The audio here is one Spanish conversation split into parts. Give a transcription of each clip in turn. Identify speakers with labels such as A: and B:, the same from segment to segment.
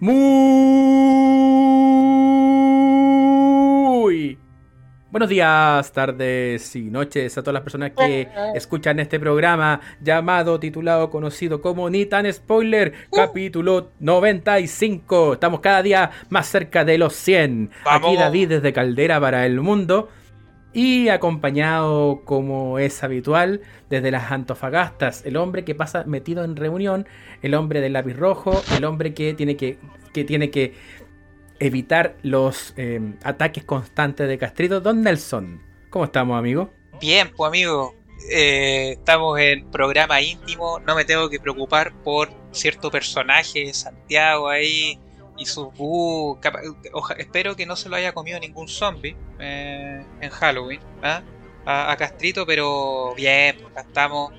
A: Muy buenos días, tardes y noches a todas las personas que escuchan este programa llamado, titulado, conocido como Ni tan Spoiler, capítulo 95. Estamos cada día más cerca de los 100. Aquí David desde Caldera para el mundo. Y acompañado, como es habitual, desde las Antofagastas, el hombre que pasa metido en reunión, el hombre del lápiz rojo, el hombre que tiene que, que, tiene que evitar los eh, ataques constantes de Castrito, Don Nelson. ¿Cómo estamos, amigo?
B: Bien, pues, amigo. Eh, estamos en programa íntimo, no me tengo que preocupar por cierto personaje, Santiago ahí, y sus bu. espero que no se lo haya comido ningún zombie eh, en Halloween ¿ah? a, Castrito, pero bien, pues acá estamos,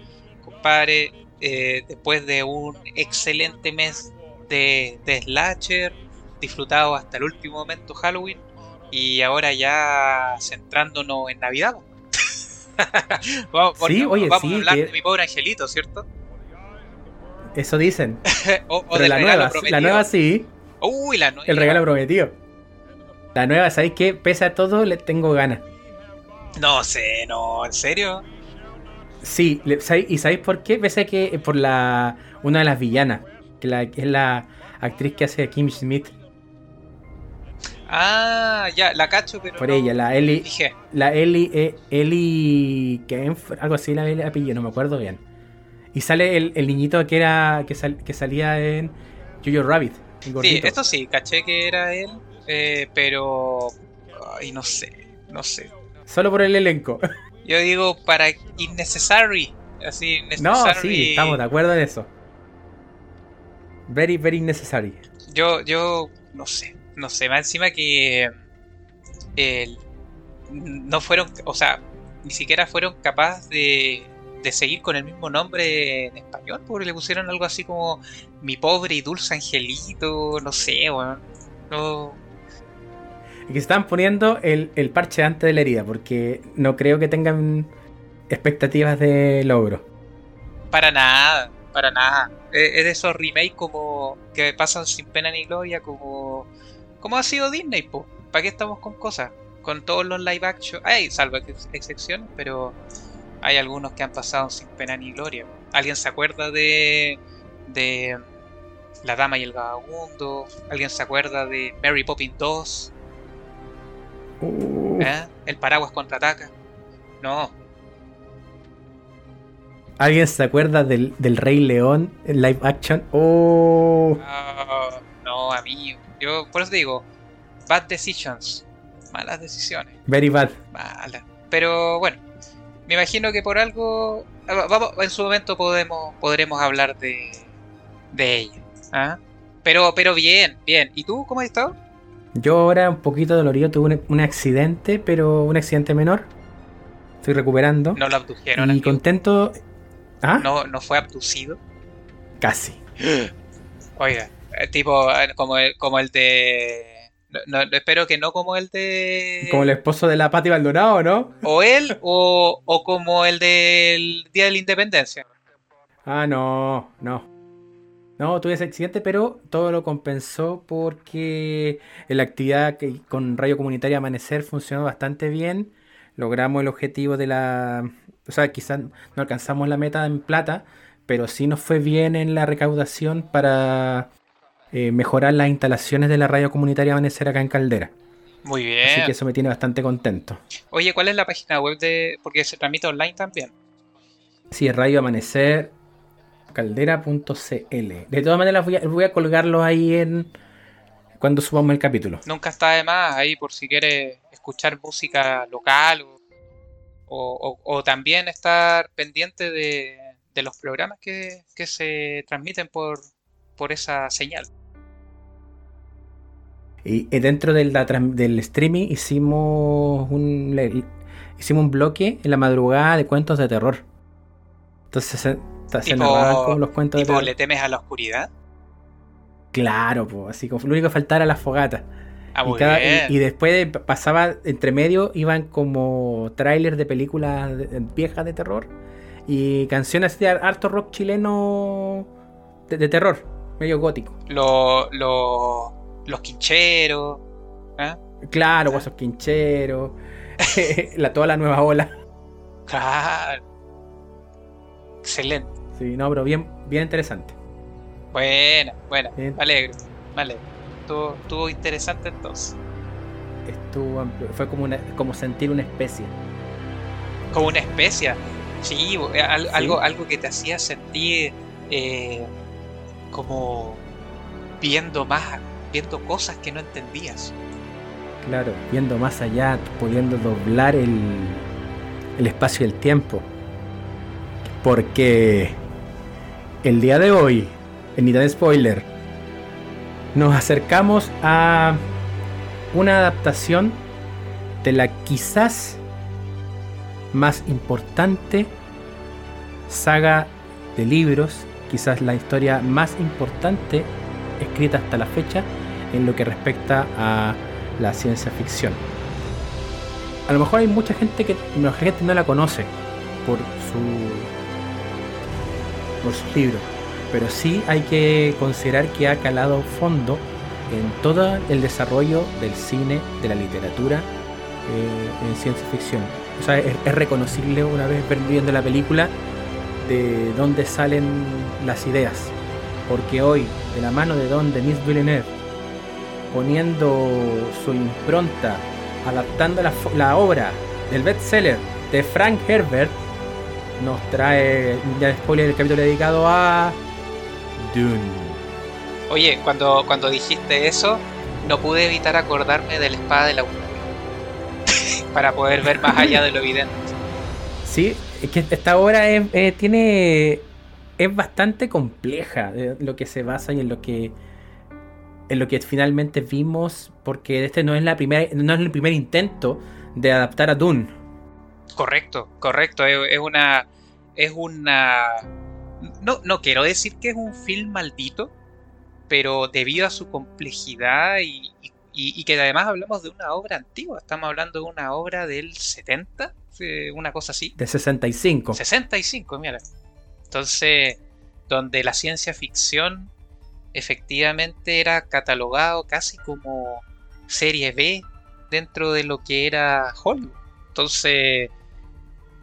B: compadre. Eh, después de un excelente mes de, de Slasher, disfrutado hasta el último momento Halloween, y ahora ya centrándonos en Navidad. vamos, sí, oye, vamos a hablar de mi pobre angelito, ¿cierto?
A: Eso dicen. Pero la nueva, la nueva sí.
B: Uy, la
A: El regalo prometido. La nueva, ¿sabéis qué? Pese a todo, le tengo ganas.
B: No sé, no, ¿en serio?
A: Sí, ¿y sabéis por qué? Pese a que por la una de las villanas, que, la, es la actriz que hace a Kim Smith.
B: Ah, ya, la cacho, pero.
A: Por ella, la Ellie. La Ellie, eh, Ellie. algo así la apellido, no me acuerdo bien. Y sale el, el niñito que era. Que, que salía en Jojo Rabbit.
B: Sí, esto sí, caché que era él, eh, pero. Ay, no sé, no sé.
A: Solo por el elenco.
B: Yo digo para innecessary. Así,
A: necessary. No, sí, estamos de acuerdo en eso. Very, very necessary.
B: Yo, yo, no sé, no sé, más encima que. no fueron, o sea, ni siquiera fueron capaces de de seguir con el mismo nombre en español, porque le pusieron algo así como mi pobre y dulce angelito, no sé, weón. No.
A: Y que están poniendo el, parche antes de la herida, porque no creo que tengan expectativas de logro.
B: Para nada, para nada. Es de esos remakes como que pasan sin pena ni gloria, como, como ha sido Disney, po. ¿Para qué estamos con cosas? Con todos los live action. Hay salvo excepciones, pero hay algunos que han pasado sin pena ni gloria. ¿Alguien se acuerda de, de La Dama y el Vagabundo? ¿Alguien se acuerda de Mary Poppins 2? ¿Eh? ¿El paraguas contraataca? No.
A: ¿Alguien se acuerda del, Rey León en live action? Oh.
B: No, no, amigo. Yo por eso digo, bad decisions. Malas decisiones.
A: Very bad.
B: Malas. Pero bueno, me imagino que por algo vamos, en su momento podemos podremos hablar de, de ella. ¿ah? Pero, pero bien, bien. ¿Y tú cómo has estado?
A: Yo ahora un poquito dolorido, tuve un, accidente, pero un accidente menor. Estoy recuperando.
B: ¿No lo abdujeron?
A: Y contento.
B: ¿Ah? ¿No, ¿No fue abducido?
A: Casi.
B: Oiga, eh, tipo eh, como como el de no, espero que no como el de.
A: Como el esposo de la Pati Baldonado, ¿no?
B: O él, o, o como el del Día de la Independencia.
A: Ah, no, no. No, tuve ese accidente, pero todo lo compensó porque la actividad con Radio Comunitaria Amanecer funcionó bastante bien. Logramos el objetivo de la. O sea, quizás no alcanzamos la meta en plata, pero sí nos fue bien en la recaudación para eh, mejorar las instalaciones de la radio comunitaria Amanecer acá en Caldera.
B: Muy bien.
A: Así que eso me tiene bastante contento.
B: Oye, ¿cuál es la página web de.? Porque se transmite online también.
A: Sí, es Radio Amanecer caldera.cl. De todas maneras, voy a, colgarlo ahí en. Cuando subamos el capítulo.
B: Nunca está de más ahí por si quieres escuchar música local o, también estar pendiente de, los programas que, que se transmiten por, por esa señal.
A: Y, dentro del, del streaming hicimos un, hicimos un bloque en la madrugada de cuentos de terror. Entonces se, se
B: como los cuentos de terror. ¿Le temes a la oscuridad?
A: Claro, pues, así como lo único que faltaba era la fogata. Ah, y, después pasaba entre medio, iban como trailers de películas viejas de terror y canciones de harto rock chileno de terror. Medio gótico.
B: Lo- lo- los quincheros. ¿ah?
A: Claro, Guasos Quincheros, la, toda la nueva ola.
B: Claro. Excelente.
A: Sí, no, pero bien, bien interesante.
B: Buena, buena.
A: Bien.
B: Me alegro, me alegro. Estuvo, estuvo interesante entonces.
A: Estuvo amplio, fue como, una, como sentir una especie.
B: Como una especia. Sí, eh, al- Algo, algo que te hacía sentir eh, como viendo más, viendo cosas que no entendías.
A: Claro, viendo más allá, pudiendo doblar el, el espacio y el tiempo. Porque el día de hoy, en Nita de Spoiler, nos acercamos a una adaptación de la quizás más importante saga de libros, quizás la historia más importante escrita hasta la fecha en lo que respecta a la ciencia ficción. A lo mejor hay mucha gente que mucha gente no la conoce por su por sus libros, pero sí hay que considerar que ha calado fondo en todo el desarrollo del cine, de la literatura eh, en ciencia ficción. O sea, es, es reconocible una vez viendo la película de dónde salen las ideas. Porque hoy, de la mano de Don Denis Villeneuve, poniendo su impronta, adaptando la, la obra del bestseller de Frank Herbert, nos trae ya spoiler el capítulo dedicado a Dune.
B: Oye, cuando, cuando dijiste eso, no pude evitar acordarme de la espada de la para poder ver más allá de lo evidente.
A: Sí, es que esta obra es, eh, tiene es bastante compleja de lo que se basa y en lo que en lo que finalmente vimos porque este no es la primera no es el primer intento de adaptar a Dune.
B: Correcto, correcto. Es, es una. Es una. No, no quiero decir que es un film maldito, pero debido a su complejidad y, y- y que además hablamos de una obra antigua, estamos hablando de una obra del 70, eh, una cosa así.
A: De 65.
B: 65, mira. Entonces, donde la ciencia ficción efectivamente era catalogado casi como serie B dentro de lo que era Hollywood. Entonces,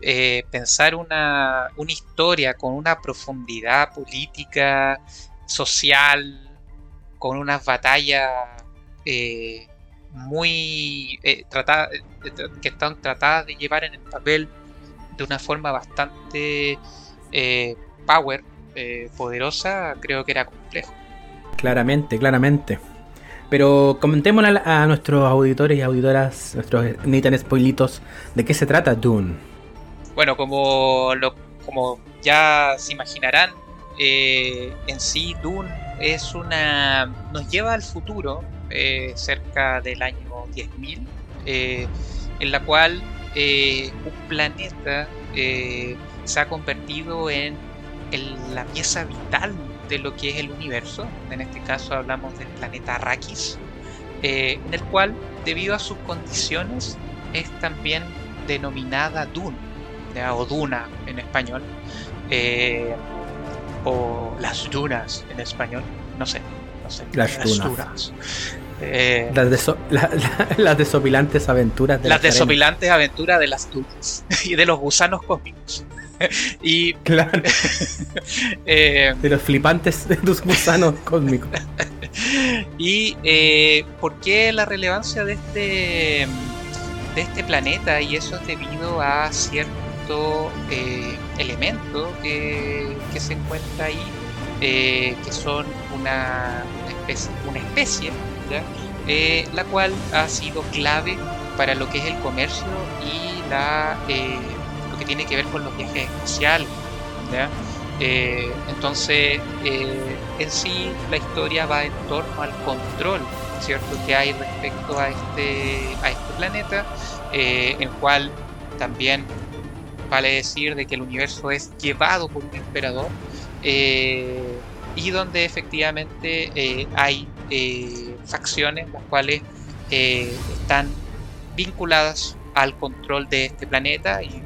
B: eh, pensar una, una historia con una profundidad política, social, con unas batallas eh, muy eh, trata- eh, que están tratadas de llevar en el papel de una forma bastante eh, power, poderosa, creo que era complejo.
A: Claramente, claramente. Pero comentémosle a, a nuestros auditores y auditoras, nuestros ni tan spoilitos, de qué se trata Dune.
B: Bueno, como, lo, como ya se imaginarán, eh, en sí Dune es una. nos lleva al futuro, eh, cerca del año 10.000, eh, en la cual eh, un planeta se ha convertido en, en la pieza vital de lo que es el universo. En este caso hablamos del planeta Arrakis, en el cual, debido a sus condiciones, es también denominada Dune, ¿ya? o Duna en español, o las dunas en español, no sé, no sé.
A: Las dunas.
B: Eh,
A: Las, deso- la- la- las desopilantes aventuras de
B: las
A: las
B: desopilantes aventuras de las dunas y de los gusanos cósmicos. y
A: Claro,
B: eh,
A: de los flipantes de tus gusanos cósmicos.
B: y eh, por qué la relevancia de este de este planeta y eso es debido a cierto eh, elemento que, que se encuentra ahí que son una, una especie una especie Eh, la cual ha sido clave para lo que es el comercio y la eh, lo que tiene que ver con los viajes espaciales. Eh, entonces, eh, en sí, la historia va en torno al control, ¿cierto? Que hay respecto a este, a este planeta, eh, el cual también vale decir de que el universo es llevado por un emperador eh, y donde efectivamente hay eh, facciones las cuales eh, están vinculadas al control de este planeta y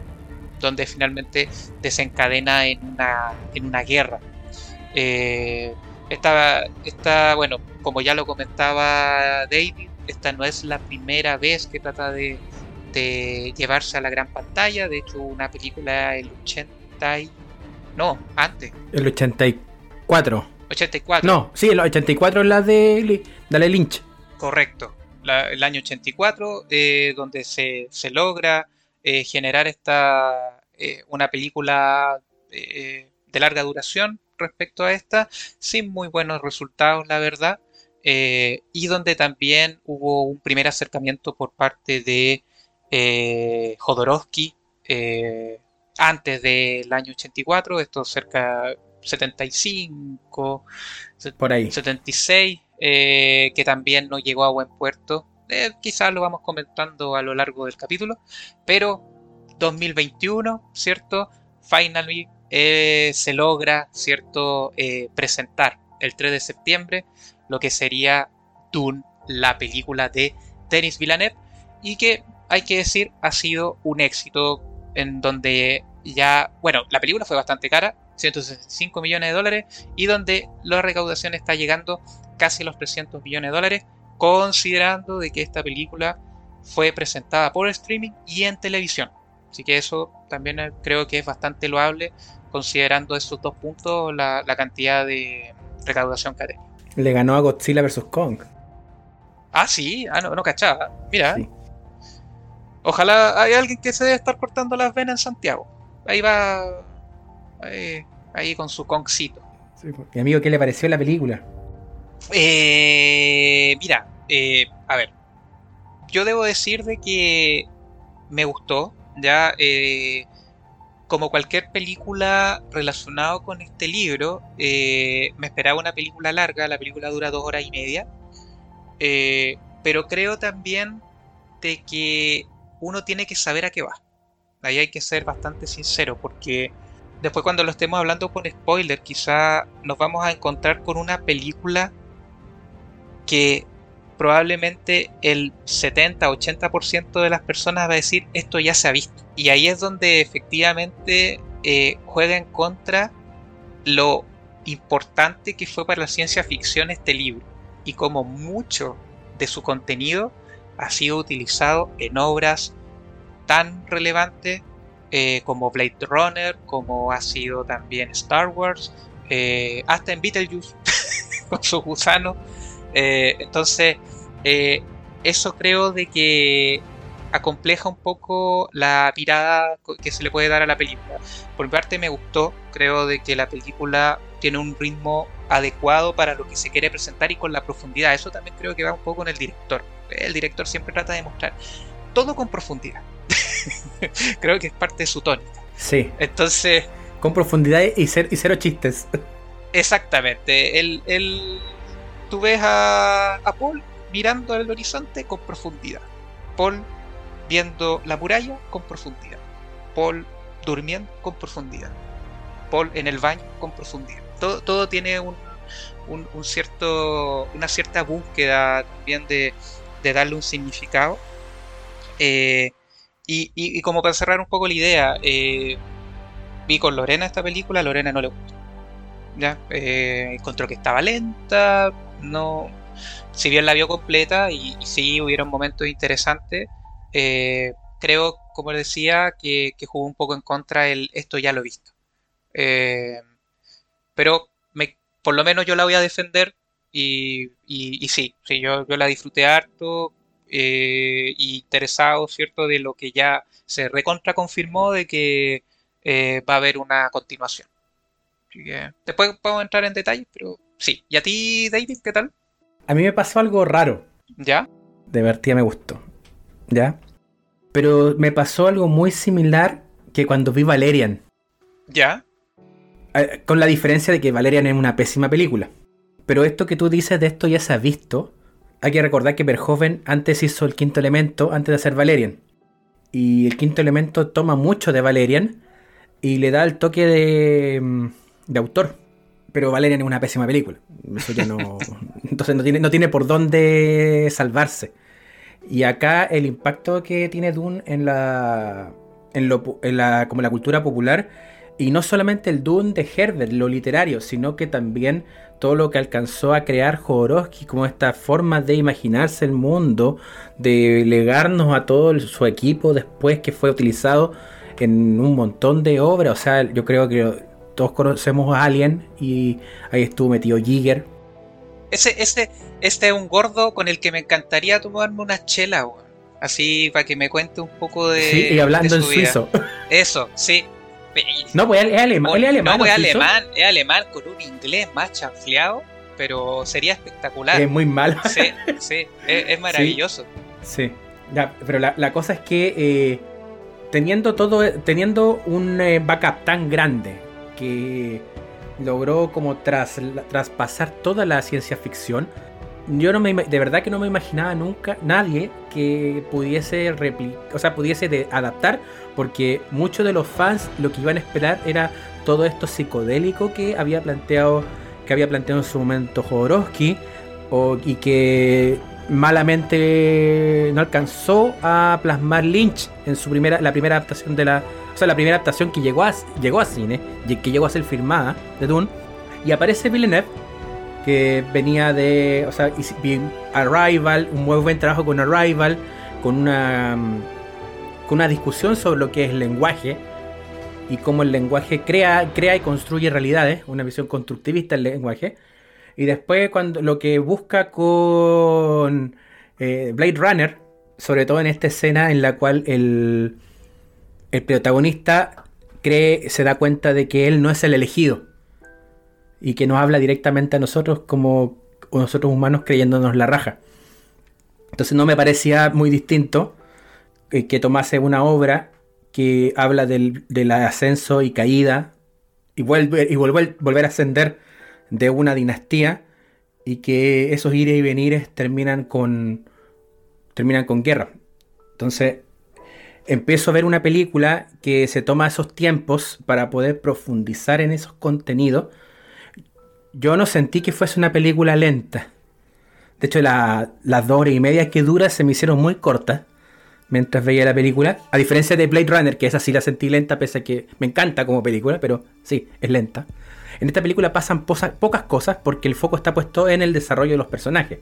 B: donde finalmente desencadena en una, en una guerra. Eh, esta, esta, bueno, como ya lo comentaba David, esta no es la primera vez que trata de, de llevarse a la gran pantalla. De hecho, una película el 80 y... No, antes.
A: El 84.
B: 84.
A: No, sí, el 84 es la de Dale Lynch.
B: Correcto. el año 84, eh, donde se, se logra eh, generar esta eh, una película de larga duración respecto a esta, sin muy buenos resultados, la verdad. y donde también hubo un primer acercamiento por parte de Jodorowsky antes del año 84, esto cerca 75,
A: por ahí.
B: 76, eh, que también no llegó a buen puerto. Eh, quizás lo vamos comentando a lo largo del capítulo, pero 2021, ¿cierto? Finally eh, se logra, ¿cierto? presentar el 3 de septiembre lo que sería Dune, la película de Denis Villeneuve, y que hay que decir ha sido un éxito en donde ya, bueno, la película fue bastante cara, 165 millones de dólares, y donde la recaudación está llegando casi a los 300 millones de dólares, considerando de que esta película fue presentada por streaming y en televisión. Así que eso también eh, creo que es bastante loable, considerando esos dos puntos la, cantidad de recaudación que ha tenido.
A: Le ganó a Godzilla vs. Kong.
B: Ah, sí, ah, no, no cachaba. Mira. Ojalá hay alguien que se debe estar cortando las venas en Santiago. Ahí va. Ahí, con su concito.
A: Sí, mi amigo, ¿qué le pareció la película?
B: Eh, mira, eh, a ver. Yo debo decir de que me gustó. Ya. Eh, como cualquier película relacionada con este libro, me esperaba una película larga. La película dura dos horas y media. pero creo también de que uno tiene que saber a qué va. Ahí hay que ser bastante sincero porque después cuando lo estemos hablando con spoiler quizá nos vamos a encontrar con una película que probablemente el 70-80% de las personas va a decir esto ya se ha visto. Y ahí es donde efectivamente eh, juega en contra lo importante que fue para la ciencia ficción este libro y como mucho de su contenido ha sido utilizado en obras tan relevantes eh, como Blade Runner, como ha sido también Star Wars, eh, hasta en Beetlejuice con su gusano. Eh, entonces, eso creo de que acompleja un poco la mirada que se le puede dar a la película. Por mi parte me gustó, creo de que la película tiene un ritmo adecuado para lo que se quiere presentar y con la profundidad. Eso también creo que va un poco con el director el director siempre trata de mostrar todo con profundidad. Creo que es parte de su tónica.
A: Sí.
B: Entonces.
A: Con profundidad y, cero chistes.
B: Exactamente. El, tú ves a, a Paul mirando al horizonte con profundidad. Paul viendo la muralla con profundidad. Paul durmiendo con profundidad. Paul en el baño con profundidad. Todo, todo tiene un, un, cierto, una cierta búsqueda también de, de darle un significado. Eh, y, como para cerrar un poco la idea, eh, vi con Lorena esta película, a Lorena no le gustó. ¿ya? Eh, encontró que estaba lenta, no, si bien la vio completa y, sí hubieron momentos interesantes, creo, como decía, que, jugó un poco en contra el esto ya lo he visto. pero me, por lo menos yo la voy a defender y, sí, sí yo, la disfruté harto, eh, interesado, ¿cierto?, de lo que ya se recontra confirmó de que eh, va a haber una continuación. después podemos entrar en detalles, pero sí. ¿Y a ti, David, qué tal?
A: A mí me pasó algo raro.
B: ¿Ya?
A: De Vertía me gustó. ¿Ya? Pero me pasó algo muy similar que cuando vi Valerian.
B: ¿Ya?
A: Eh, con la diferencia de que Valerian es una pésima película. Pero esto que tú dices de esto ya se ha visto. Hay que recordar que Verhoeven antes hizo el quinto elemento antes de hacer Valerian. Y el quinto elemento toma mucho de Valerian y le da el toque de, mm, de autor. Pero Valerian es una pésima película. No. entonces no tiene, no tiene por dónde salvarse. Y acá el impacto que tiene Dune en la. En, lo, en la, como la cultura popular Y no solamente el Dune de Herbert, lo literario, sino que también todo lo que alcanzó a crear Jodorowsky, como esta forma de imaginarse el mundo, de legarnos a todo su equipo después que fue utilizado en un montón de obras. O sea, yo creo que todos conocemos a Alien y ahí estuvo metido Jigger.
B: Ese, ese, este es un gordo con el que me encantaría tomarme una chela, Así para que me cuente un poco de.
A: Sí, y hablando en suizo.
B: Eso, sí.
A: No, pues es alemán. Es alemán,
B: no, pues, alemán, es alemán con un inglés más chanfleado, pero sería espectacular.
A: Es muy malo.
B: Sí, sí, es, maravilloso.
A: Sí, pero la, cosa es que eh, teniendo todo, teniendo un eh, backup tan grande que logró como tras, traspasar toda la ciencia ficción, yo no me de verdad que no me imaginaba nunca nadie que pudiese o sea, pudiese adaptar porque muchos de los fans lo que iban a esperar era todo esto psicodélico que había planteado que había planteado en su momento Jodorowsky o, y que malamente no alcanzó a plasmar Lynch en su primera la primera adaptación de la o sea la primera adaptación que llegó a llegó a cine que llegó a ser filmada de Dune y aparece Villeneuve que venía de o sea Arrival un muy buen trabajo con Arrival con una con una discusión sobre lo que es lenguaje y cómo el lenguaje crea, crea y construye realidades, una visión constructivista del lenguaje. Y después cuando lo que busca con eh, Blade Runner, sobre todo en esta escena en la cual el, el protagonista cree, se da cuenta de que él no es el elegido y que nos habla directamente a nosotros como nosotros humanos creyéndonos la raja. Entonces no me parecía muy distinto eh, que tomase una obra que habla del, ascenso y caída y, vuelve, y volver, volver a ascender de una dinastía y que esos ires y venires terminan con, terminan con guerra. Entonces, empiezo a ver una película que se toma esos tiempos para poder profundizar en esos contenidos. Yo no sentí que fuese una película lenta. De hecho, las dos horas y media que dura se me hicieron muy cortas mientras veía la película. A diferencia de Blade Runner, que esa sí la sentí lenta, pese a que me encanta como película, pero sí, es lenta. En esta película pasan pocas cosas porque el foco está puesto en el desarrollo de los personajes.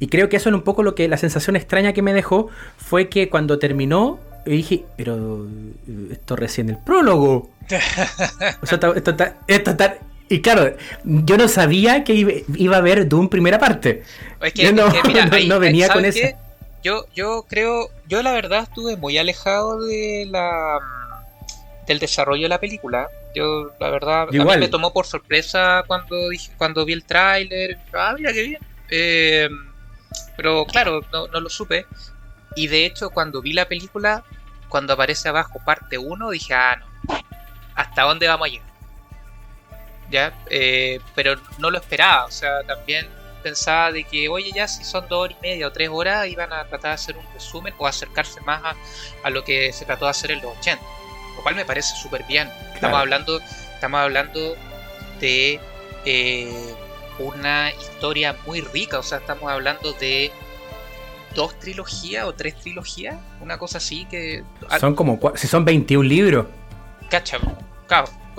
A: Y creo que eso es un poco lo que la sensación extraña que me dejó fue que cuando terminó dije, pero esto recién el prólogo. o sea, esto está, y claro, yo no sabía que iba, a haber Doom primera parte. yo no, venía con eso
B: yo, yo creo, yo la verdad estuve muy alejado de la del desarrollo de la película. Yo, la verdad, a mí me tomó por sorpresa cuando dije, cuando vi el tráiler. Ah, mira qué bien. Eh, pero claro, no, lo supe. Y de hecho, cuando vi la película, cuando aparece abajo parte 1, dije, ah, no. ¿Hasta dónde vamos a llegar? ¿Ya? Eh, pero no lo esperaba. O sea, también pensaba de que, oye, ya si son dos horas y media o tres horas, iban a tratar de hacer un resumen o acercarse más a, lo que se trató de hacer en los 80. Lo cual me parece súper bien. Estamos hablando, estamos hablando de eh, una historia muy rica, o sea, estamos hablando de dos trilogías o tres trilogías, una cosa así que...
A: Son como, si son 21 libros.
B: Cacha,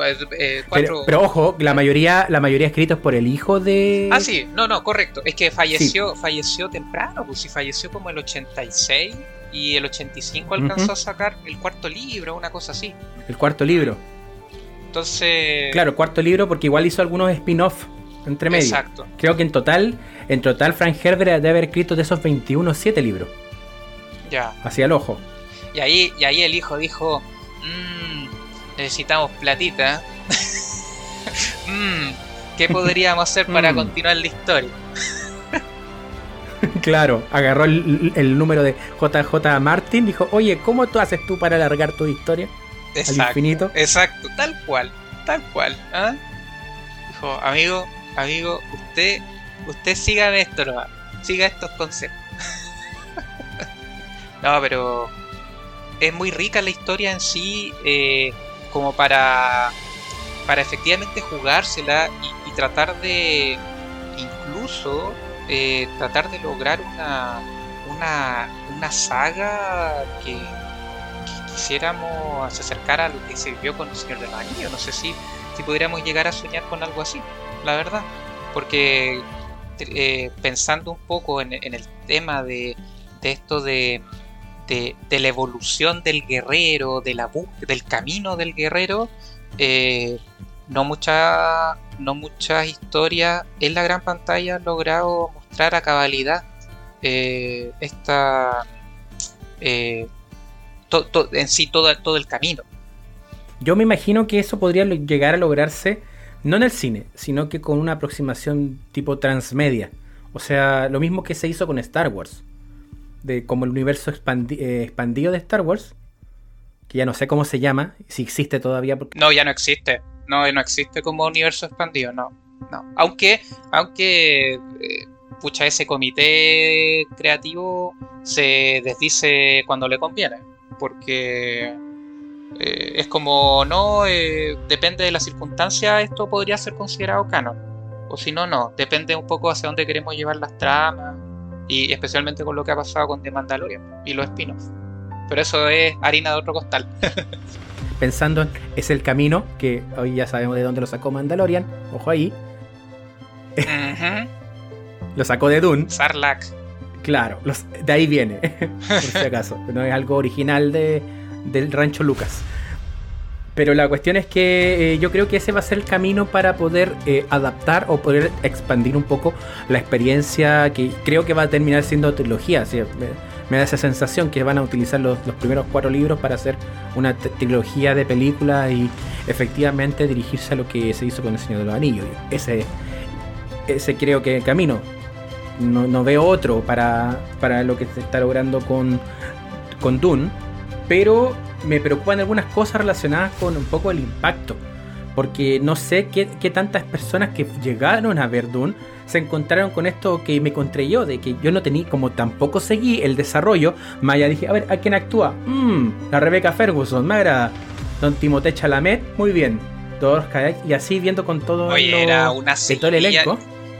A: eh, pero, ojo, la mayoría, la mayoría escritos por el hijo de.
B: Ah, sí, no, no, correcto. Es que falleció, falleció temprano, pues si falleció como el 86 y el 85 alcanzó a sacar el cuarto libro, una cosa así.
A: El cuarto libro.
B: Entonces.
A: Claro, cuarto libro, porque igual hizo algunos spin-off entre medio. Exacto. Creo que en total, en total, Frank Herbert debe haber escrito de esos 21, 7 libros.
B: Ya.
A: Hacia el ojo.
B: Y ahí, y ahí el hijo dijo. Mmm, necesitamos platita. Mm, ¿Qué podríamos hacer para mm. continuar la historia?
A: claro, agarró el, número de JJ Martin, dijo, oye, ¿cómo tú haces tú para alargar tu historia
B: exacto, al infinito? Exacto, tal cual, tal cual. ¿ah? Dijo, amigo, amigo, usted, usted siga esto, ¿no? siga estos consejos. no, pero es muy rica la historia en sí. Eh, como para, para efectivamente jugársela y, tratar de incluso eh, tratar de lograr una, una, una saga que, quisiéramos se acercara a lo que se vio con el Señor de los Anillos. No sé si, si pudiéramos llegar a soñar con algo así, la verdad. Porque eh, pensando un poco en, el tema de, esto de, de, la evolución del guerrero, del camino del guerrero, eh, no muchas no muchas historias en la gran pantalla han logrado mostrar a cabalidad eh, esta eh, en sí todo, todo el camino.
A: Yo me imagino que eso podría llegar a lograrse no en el cine, sino que con una aproximación tipo transmedia. O sea, lo mismo que se hizo con Star Wars. De como el universo eh, expandido de Star Wars. Que ya no sé cómo se llama, si existe todavía.
B: No, ya no existe. No, no existe como universo expandido, no. no. Aunque, aunque eh, pucha, ese comité creativo se desdice cuando le conviene. Porque eh, es como, no, eh, depende de la circunstancia, esto podría ser considerado canon. O si no, no. Depende un poco hacia dónde queremos llevar las tramas. Y especialmente con lo que ha pasado con The Mandalorian y los spin-offs. Pero eso es harina de otro costal.
A: Pensando en es el camino, que hoy ya sabemos de dónde lo sacó Mandalorian. Ojo ahí. lo sacó de Dune.
B: Sarlacc.
A: Claro, de ahí viene, por si acaso. No es algo original de, del rancho Lucas. Pero la cuestión es que eh, yo creo que ese va a ser el camino para poder eh, adaptar o poder expandir un poco la experiencia que creo que va a terminar siendo trilogía. me, da esa sensación que van a utilizar los, primeros cuatro libros para hacer una trilogía de películas y efectivamente dirigirse a lo que se hizo con El Señor de los Anillos. Ese, ese creo que el camino. No, veo otro para, para lo que se está logrando con, con Dune pero me preocupan algunas cosas relacionadas con un poco el impacto. Porque no sé qué, tantas personas que llegaron a ver Dune se encontraron con esto que me encontré yo, de que yo no tenía, como tampoco seguí el desarrollo, Maya dije, a ver, ¿a quién actúa? Mmm, la Rebecca Ferguson, me agrada. Don Timothée Chalamet, muy bien. Todos y así viendo con todo,
B: Oye, era una todo el elenco.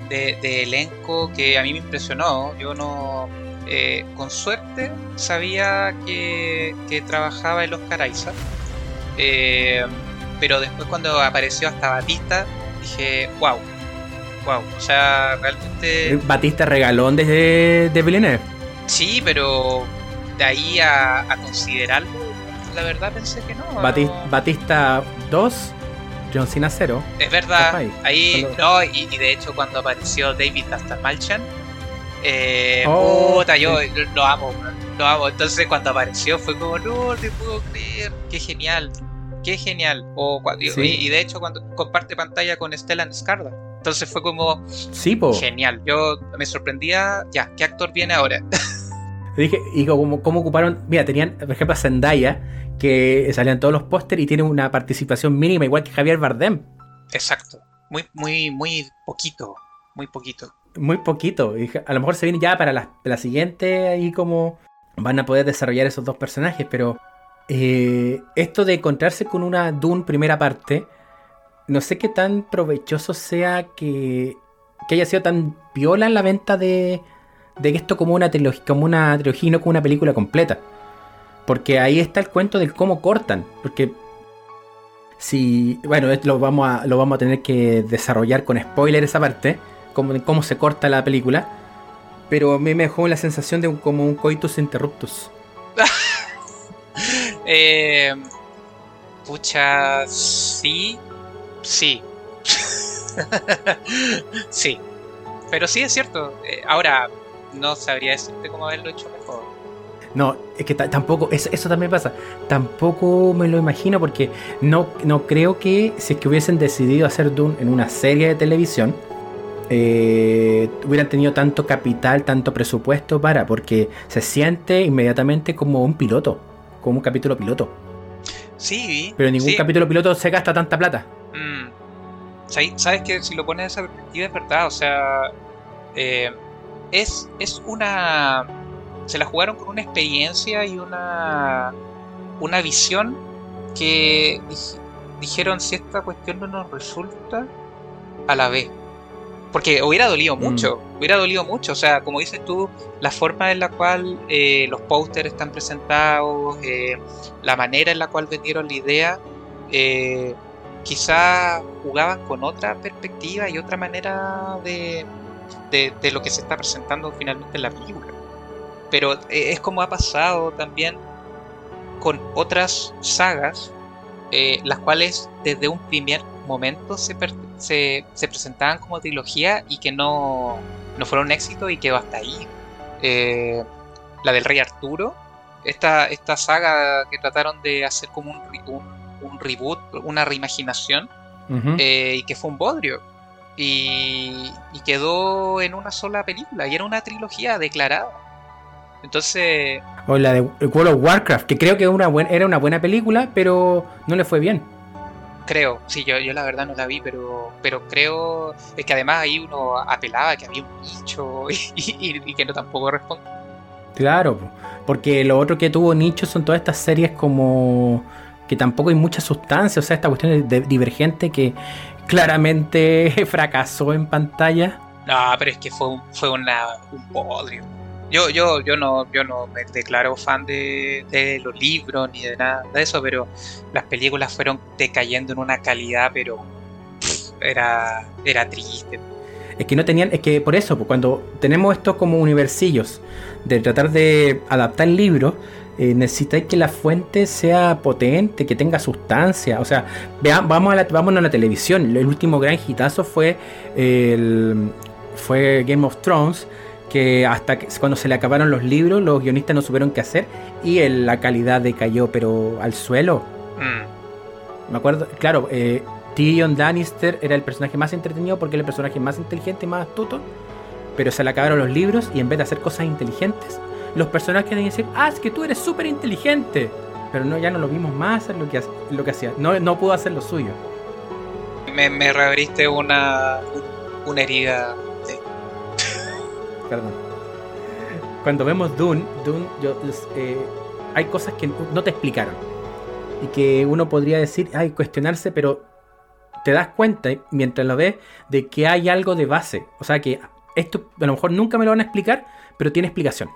B: De, de elenco que a mí me impresionó. Yo no eh, con suerte sabía que, trabajaba en los Isaac. Eh, pero después cuando apareció hasta Batista, dije, wow, wow, o sea, realmente...
A: Batista regalón desde de Villeneuve.
B: Sí, pero de ahí a, considerarlo, la verdad pensé que no.
A: Batista, 2, John Cena 0.
B: Es verdad, ahí, no, y, de hecho cuando apareció David hasta Malchan, eh, oh, puta, yo lo amo, lo amo. Entonces cuando apareció fue como, no te puedo creer, qué genial, qué genial. O, y, de hecho cuando comparte pantalla con Stellan Skarda. Entonces fue como,
A: sí,
B: genial. Yo me sorprendía, ya, ¿qué actor viene ahora?
A: Dije, y como, cómo ocuparon, mira, tenían, por ejemplo, a Zendaya, que salían todos los pósteres y tiene una participación mínima, igual que Javier Bardem.
B: Exacto, muy, muy, muy poquito, muy poquito
A: muy poquito. a lo mejor se viene ya para la, siguiente ahí como van a poder desarrollar esos dos personajes, pero eh, esto de encontrarse con una Dune primera parte, no sé qué tan provechoso sea que, que haya sido tan viola en la venta de, de esto como una, trilogía, como una trilogía y no como una película completa. Porque ahí está el cuento del cómo cortan. Porque si, bueno, lo vamos a, lo vamos a tener que desarrollar con spoiler esa parte cómo, se corta la película. Pero a mí me dejó la sensación de un, como un coitus interruptus.
B: eh, pucha, sí, sí. sí. Pero sí es cierto. Eh, ahora, no sabría decirte cómo haberlo hecho mejor.
A: No, es que tampoco, eso, eso, también pasa. Tampoco me lo imagino porque no, no creo que si es que hubiesen decidido hacer Dune en una serie de televisión, eh, hubieran tenido tanto capital, tanto presupuesto para, porque se siente inmediatamente como un piloto, como un capítulo piloto.
B: Sí,
A: pero ningún capítulo piloto se gasta tanta plata.
B: Mm. Sabes que si lo pones de esa perspectiva es verdad, o sea, eh, es, es una. Se la jugaron con una experiencia y una, una visión que dijeron: si esta cuestión no nos resulta, a la vez. Porque hubiera dolido mm. mucho. hubiera dolido mucho. O sea, como dices tú, la forma en la cual eh, los pósters están presentados, eh, la manera en la cual vendieron la idea, eh, quizá jugaban con otra perspectiva y otra manera de, de, lo que se está presentando finalmente en la película. Pero eh, es como ha pasado también con otras sagas, las cuales desde un primer momento se, se, se presentaban como trilogía y que no, no fueron un éxito y quedó hasta ahí. Eh, la del Rey Arturo, esta, esta saga que trataron de hacer como un, un, reboot, una reimaginación, eh, y que fue un bodrio. Y, quedó en una sola película, y era una trilogía declarada. Entonces.
A: O la de World of Warcraft, que creo que era una, era una buena película, pero no le fue bien.
B: Creo, sí, yo, yo la verdad no la vi, pero, pero creo es que además ahí uno apelaba que había un nicho y, que no tampoco responde.
A: Claro, porque lo otro que tuvo nicho son todas estas series como que tampoco hay mucha sustancia, o sea, esta cuestión de divergente que claramente fracasó en pantalla.
B: No, pero es que fue fue una, un podrio. Yo, yo, yo no, yo no me declaro fan de, los libros ni de nada de eso, pero las películas fueron decayendo en una calidad, pero era, era triste.
A: Es que no tenían, es que por eso, pues, cuando tenemos estos como universillos de tratar de adaptar libros, eh, necesitáis que la fuente sea potente, que tenga sustancia. O sea, vamos a la, vámonos a la televisión. El último gran hitazo fue el, fue Game of Thrones que hasta que, cuando se le acabaron los libros, los guionistas no supieron qué hacer y la calidad decayó, pero al suelo. Mm. Me acuerdo, claro, eh, Tyrion Lannister era el personaje más entretenido porque era el personaje más inteligente y más astuto, pero se le acabaron los libros y en vez de hacer cosas inteligentes, los personajes querían decir, ah, es que tú eres súper inteligente, pero no, ya no lo vimos más hacer lo que, lo que hacía, no, no pudo hacer lo suyo.
B: Me, me reabriste una, una herida
A: perdón. Cuando vemos Dune, Dune eh, hay cosas que no te explicaron. Y que uno podría decir, ay, cuestionarse, pero te das cuenta, mientras lo ves, de que hay algo de base. O sea que esto a lo mejor nunca me lo van a explicar, pero tiene explicación.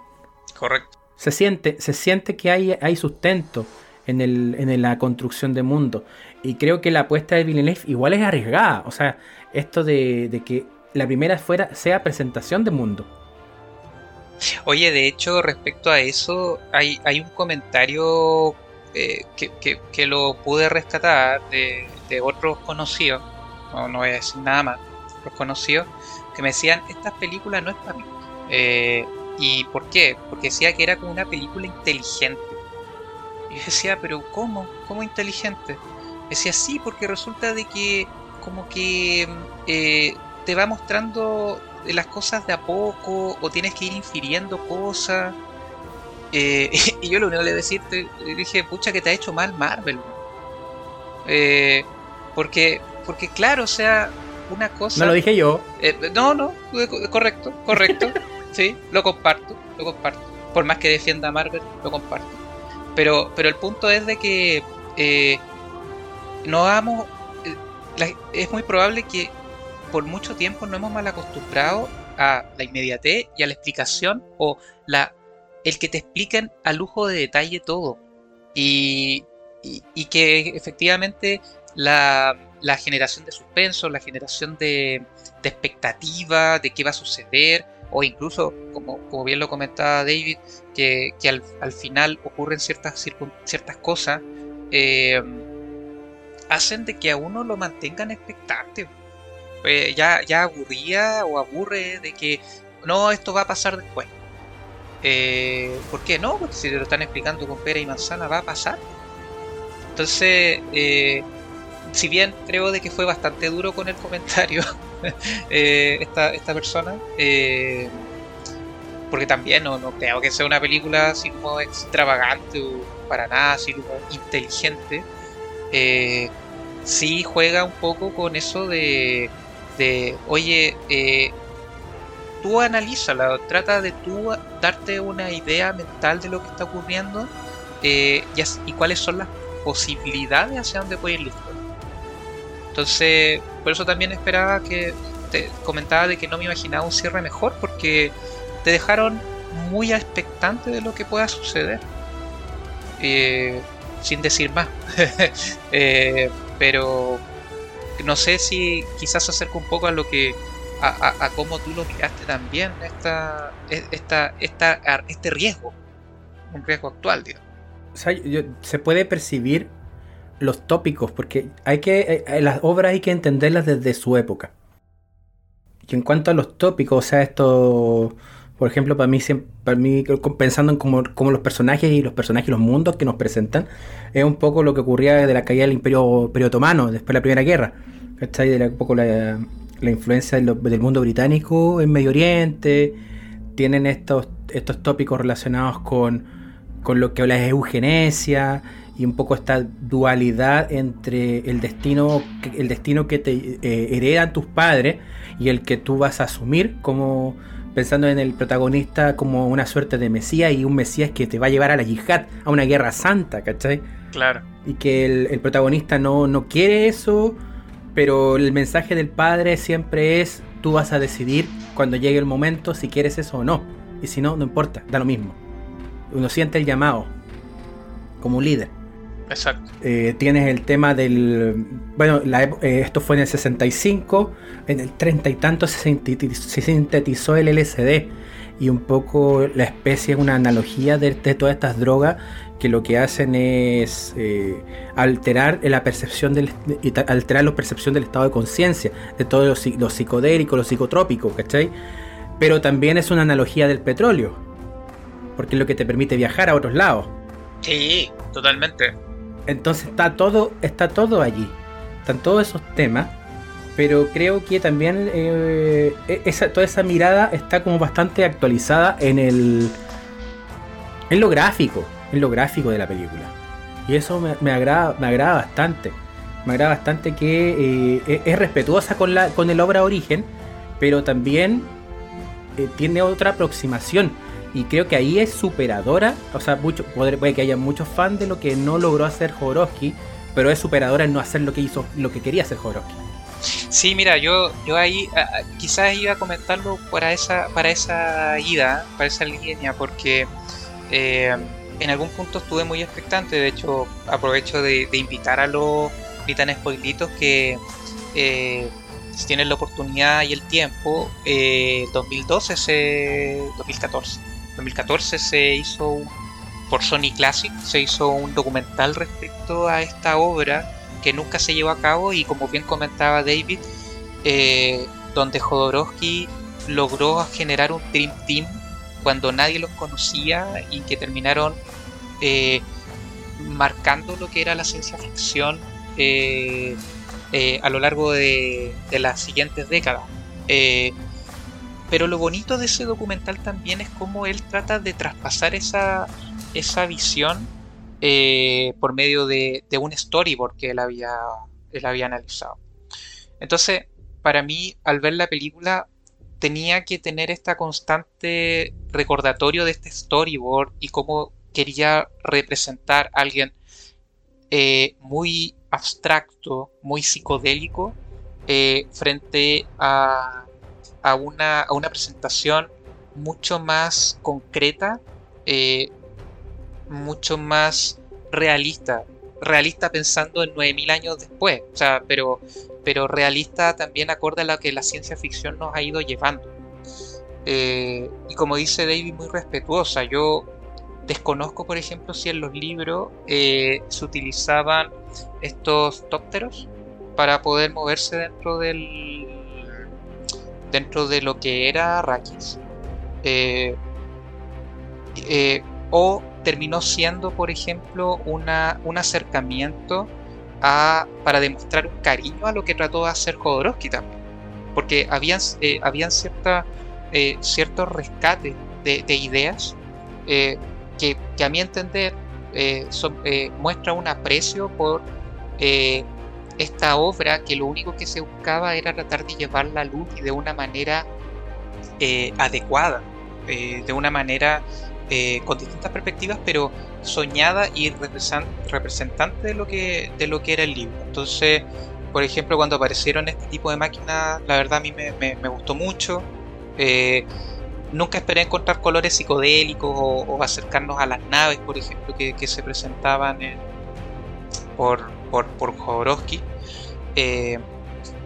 B: Correcto.
A: Se siente, se siente que hay, hay sustento en, el, en la construcción de mundo. Y creo que la apuesta de Villeneuve igual es arriesgada. O sea, esto de, de que la primera fuera sea presentación de mundo.
B: Oye, de hecho, respecto a eso, hay, hay un comentario eh, que, lo pude rescatar de, otros conocidos, no, no, voy a decir nada más, los conocidos, que me decían, esta película no es para mí. Eh, ¿Y por qué? Porque decía que era como una película inteligente. Y yo decía, pero ¿cómo? ¿Cómo inteligente? Decía, sí, porque resulta de que como que eh, te va mostrando las cosas de a poco o tienes que ir infiriendo cosas. Eh, y yo lo único que le decirte, dije, pucha que te ha hecho mal Marvel. Eh, porque, porque claro, o sea, una cosa...
A: No lo dije yo.
B: Eh, no, no, correcto, correcto. sí, lo comparto, lo comparto. Por más que defienda a Marvel, lo comparto. Pero, pero el punto es de que no vamos... es muy probable que por mucho tiempo no hemos mal acostumbrado a la inmediatez y a la explicación o la el que te expliquen a lujo de detalle todo. Y, y, que efectivamente la, la, generación de suspenso, la generación de, de, expectativa de qué va a suceder, o incluso, como, como bien lo comentaba David, que, que al, al, final ocurren ciertas, ciertas cosas, eh, hacen de que a uno lo mantengan expectante. Eh, ya, ya aburría o aburre de que no, esto va a pasar después. Eh, ¿Por qué no? Porque si te lo están explicando con pera y manzana, va a pasar. Entonces, eh, si bien creo de que fue bastante duro con el comentario esta, esta persona, porque también no, no creo que sea una película así como extravagante o para nada así como inteligente, sí juega un poco con eso de de, oye, eh, tú analízala, trata de tú darte una idea mental de lo que está ocurriendo eh, y, cuáles son las posibilidades hacia dónde puede ir la Entonces, por eso también esperaba que te comentaba de que no me imaginaba un cierre mejor porque te dejaron muy expectante de lo que pueda suceder. Eh, sin decir más. Pero no sé si quizás se acerca un poco a lo que a, cómo tú lo miraste también esta, esta, esta, este riesgo, un riesgo actual, digamos.
A: se puede percibir los tópicos, porque hay que eh, eh, las obras hay que entenderlas desde su época. Y en cuanto a los tópicos, o sea, esto, por ejemplo, para mí, para mí pensando en cómo, los personajes y los personajes y los mundos que nos presentan, es un poco lo que ocurría desde la caída del Imperio, Imperio Otomano, después de la Primera Guerra. ¿Cachai? De un poco la, influencia del, mundo británico en Medio Oriente, tienen estos, estos tópicos relacionados con, con lo que habla es eugenesia y un poco esta dualidad entre el destino, el destino que te eh, heredan tus padres y el que tú vas a asumir como pensando en el protagonista como una suerte de mesías y un mesías que te va a llevar a la yihad, a una guerra santa, ¿cachai?
B: Claro.
A: Y que el, protagonista no, no quiere eso, pero el mensaje del padre siempre es tú vas a decidir cuando llegue el momento si quieres eso o no. Y si no, no importa, da lo mismo. Uno siente el llamado como un líder.
B: Exacto.
A: Eh, tienes el tema del. Bueno, eh, esto fue en el 65, en el 30 y tanto se sintetizó, el LSD y un poco la especie es una analogía de, todas estas drogas que lo que hacen es eh, alterar la percepción del alterar la percepción del estado de conciencia de todo lo, lo, psicodélico, lo psicotrópico, ¿cachai? Pero también es una analogía del petróleo, porque es lo que te permite viajar a otros lados.
B: Sí, totalmente.
A: Entonces está todo, está todo allí. Están todos esos temas. Pero creo que también eh, e-, esa, toda esa mirada está como bastante actualizada en el. en lo gráfico. En lo gráfico de la película. Y eso me, agrada, me agrada bastante. Me agrada bastante que eh, e-, es respetuosa con la con el obra origen. Pero también eh, tiene otra aproximación y creo que ahí es superadora. O sea, mucho, puede, que haya muchos fans de lo que no logró hacer Jodorowsky, pero es superadora en no hacer lo que hizo, lo que quería hacer Jodorowsky.
B: Sí, mira, yo, yo ahí quizás iba a comentarlo para esa, para esa ida, para esa línea, porque eh, en algún punto estuve muy expectante. De hecho, aprovecho de, invitar a los ni tan spoilitos que eh, si tienen la oportunidad y el tiempo, eh, 2012 se 2014 2014 se hizo por Sony Classic, se hizo un documental respecto a esta obra que nunca se llevó a cabo y como bien comentaba David, eh, donde Jodorowsky logró generar un Dream Team cuando nadie los conocía y que terminaron eh, marcando lo que era la ciencia ficción eh, a lo largo de las siguientes décadas. Pero lo bonito de ese documental también es cómo él trata de traspasar esa, esa visión eh, por medio de, un storyboard que él había, él había analizado. Entonces, para mí, al ver la película, tenía que tener esta constante recordatorio de este storyboard y cómo quería representar a alguien eh, muy abstracto, muy psicodélico, eh, frente a a una, a una presentación mucho más concreta, eh, mucho más realista. Realista pensando en 9000 años después, o sea, pero, pero realista también acorde a lo que la ciencia ficción nos ha ido llevando. Eh, y como dice David, muy respetuosa. Yo desconozco, por ejemplo, si en los libros eh, se utilizaban estos tópteros para poder moverse dentro del, dentro de lo que era Arrakis. Eh, eh, o terminó siendo, por ejemplo, una, un acercamiento a, para demostrar cariño a lo que trató de hacer Jodorowsky también. Porque habían, eh, habían cierta, ciertos rescates de, ideas que, que, a mi entender muestra un aprecio por esta obra que lo único que se buscaba era tratar de llevar la luz de una manera eh, adecuada, eh, de una manera eh, con distintas perspectivas, pero soñada y representante de lo que, de lo que era el libro. Entonces, por ejemplo, cuando aparecieron este tipo de máquinas, la verdad a mí me, gustó mucho. Nunca esperé encontrar colores psicodélicos o, acercarnos a las naves, por ejemplo, que, se presentaban por, por, por Jodorowsky. Eh,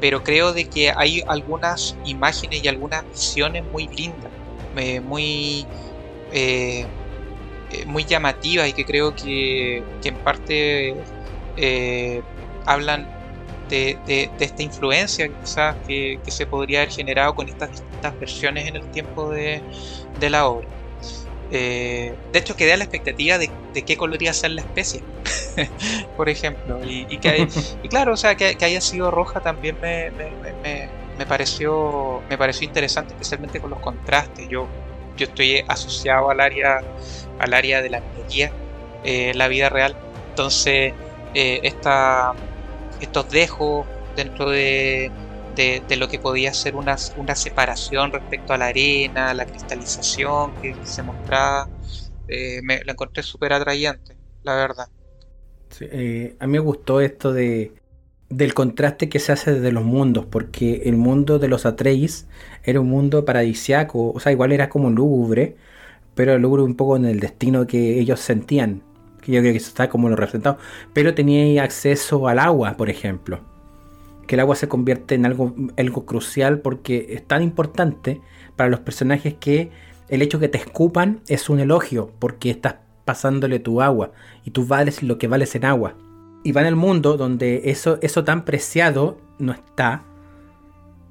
B: pero creo de que hay algunas imágenes y algunas visiones muy lindas, eh, muy, eh, muy llamativas y que creo que, en parte hablan de, esta influencia quizás que, se podría haber generado con estas distintas versiones en el tiempo de, la obra. De hecho, quedé a la expectativa de, qué color iba a ser la especie. por ejemplo. Y, que y claro, o sea, que, haya sido roja también me, me, pareció me pareció interesante, especialmente con los contrastes. Yo, yo estoy asociado al área al área de la minería, eh, la vida real. Entonces, eh, esta, estos dejos dentro de, de, lo que podía ser una, una separación respecto a la arena, la cristalización que, se mostraba, eh, me encontré súper atrayente, la verdad.
A: Eh, a mí me gustó esto de del contraste que se hace desde los mundos, porque el mundo de los Atreis era un mundo paradisiaco, o sea, igual era como lúgubre, pero lúgubre un poco en el destino que ellos sentían, que yo creo que eso está como lo representado, pero tenía acceso al agua, por ejemplo, que el agua se convierte en algo, algo crucial porque es tan importante para los personajes que el hecho que te escupan es un elogio, porque estás pasándole tu agua y tú vales lo que vales en agua. Y va en el mundo donde eso, eso tan preciado no está,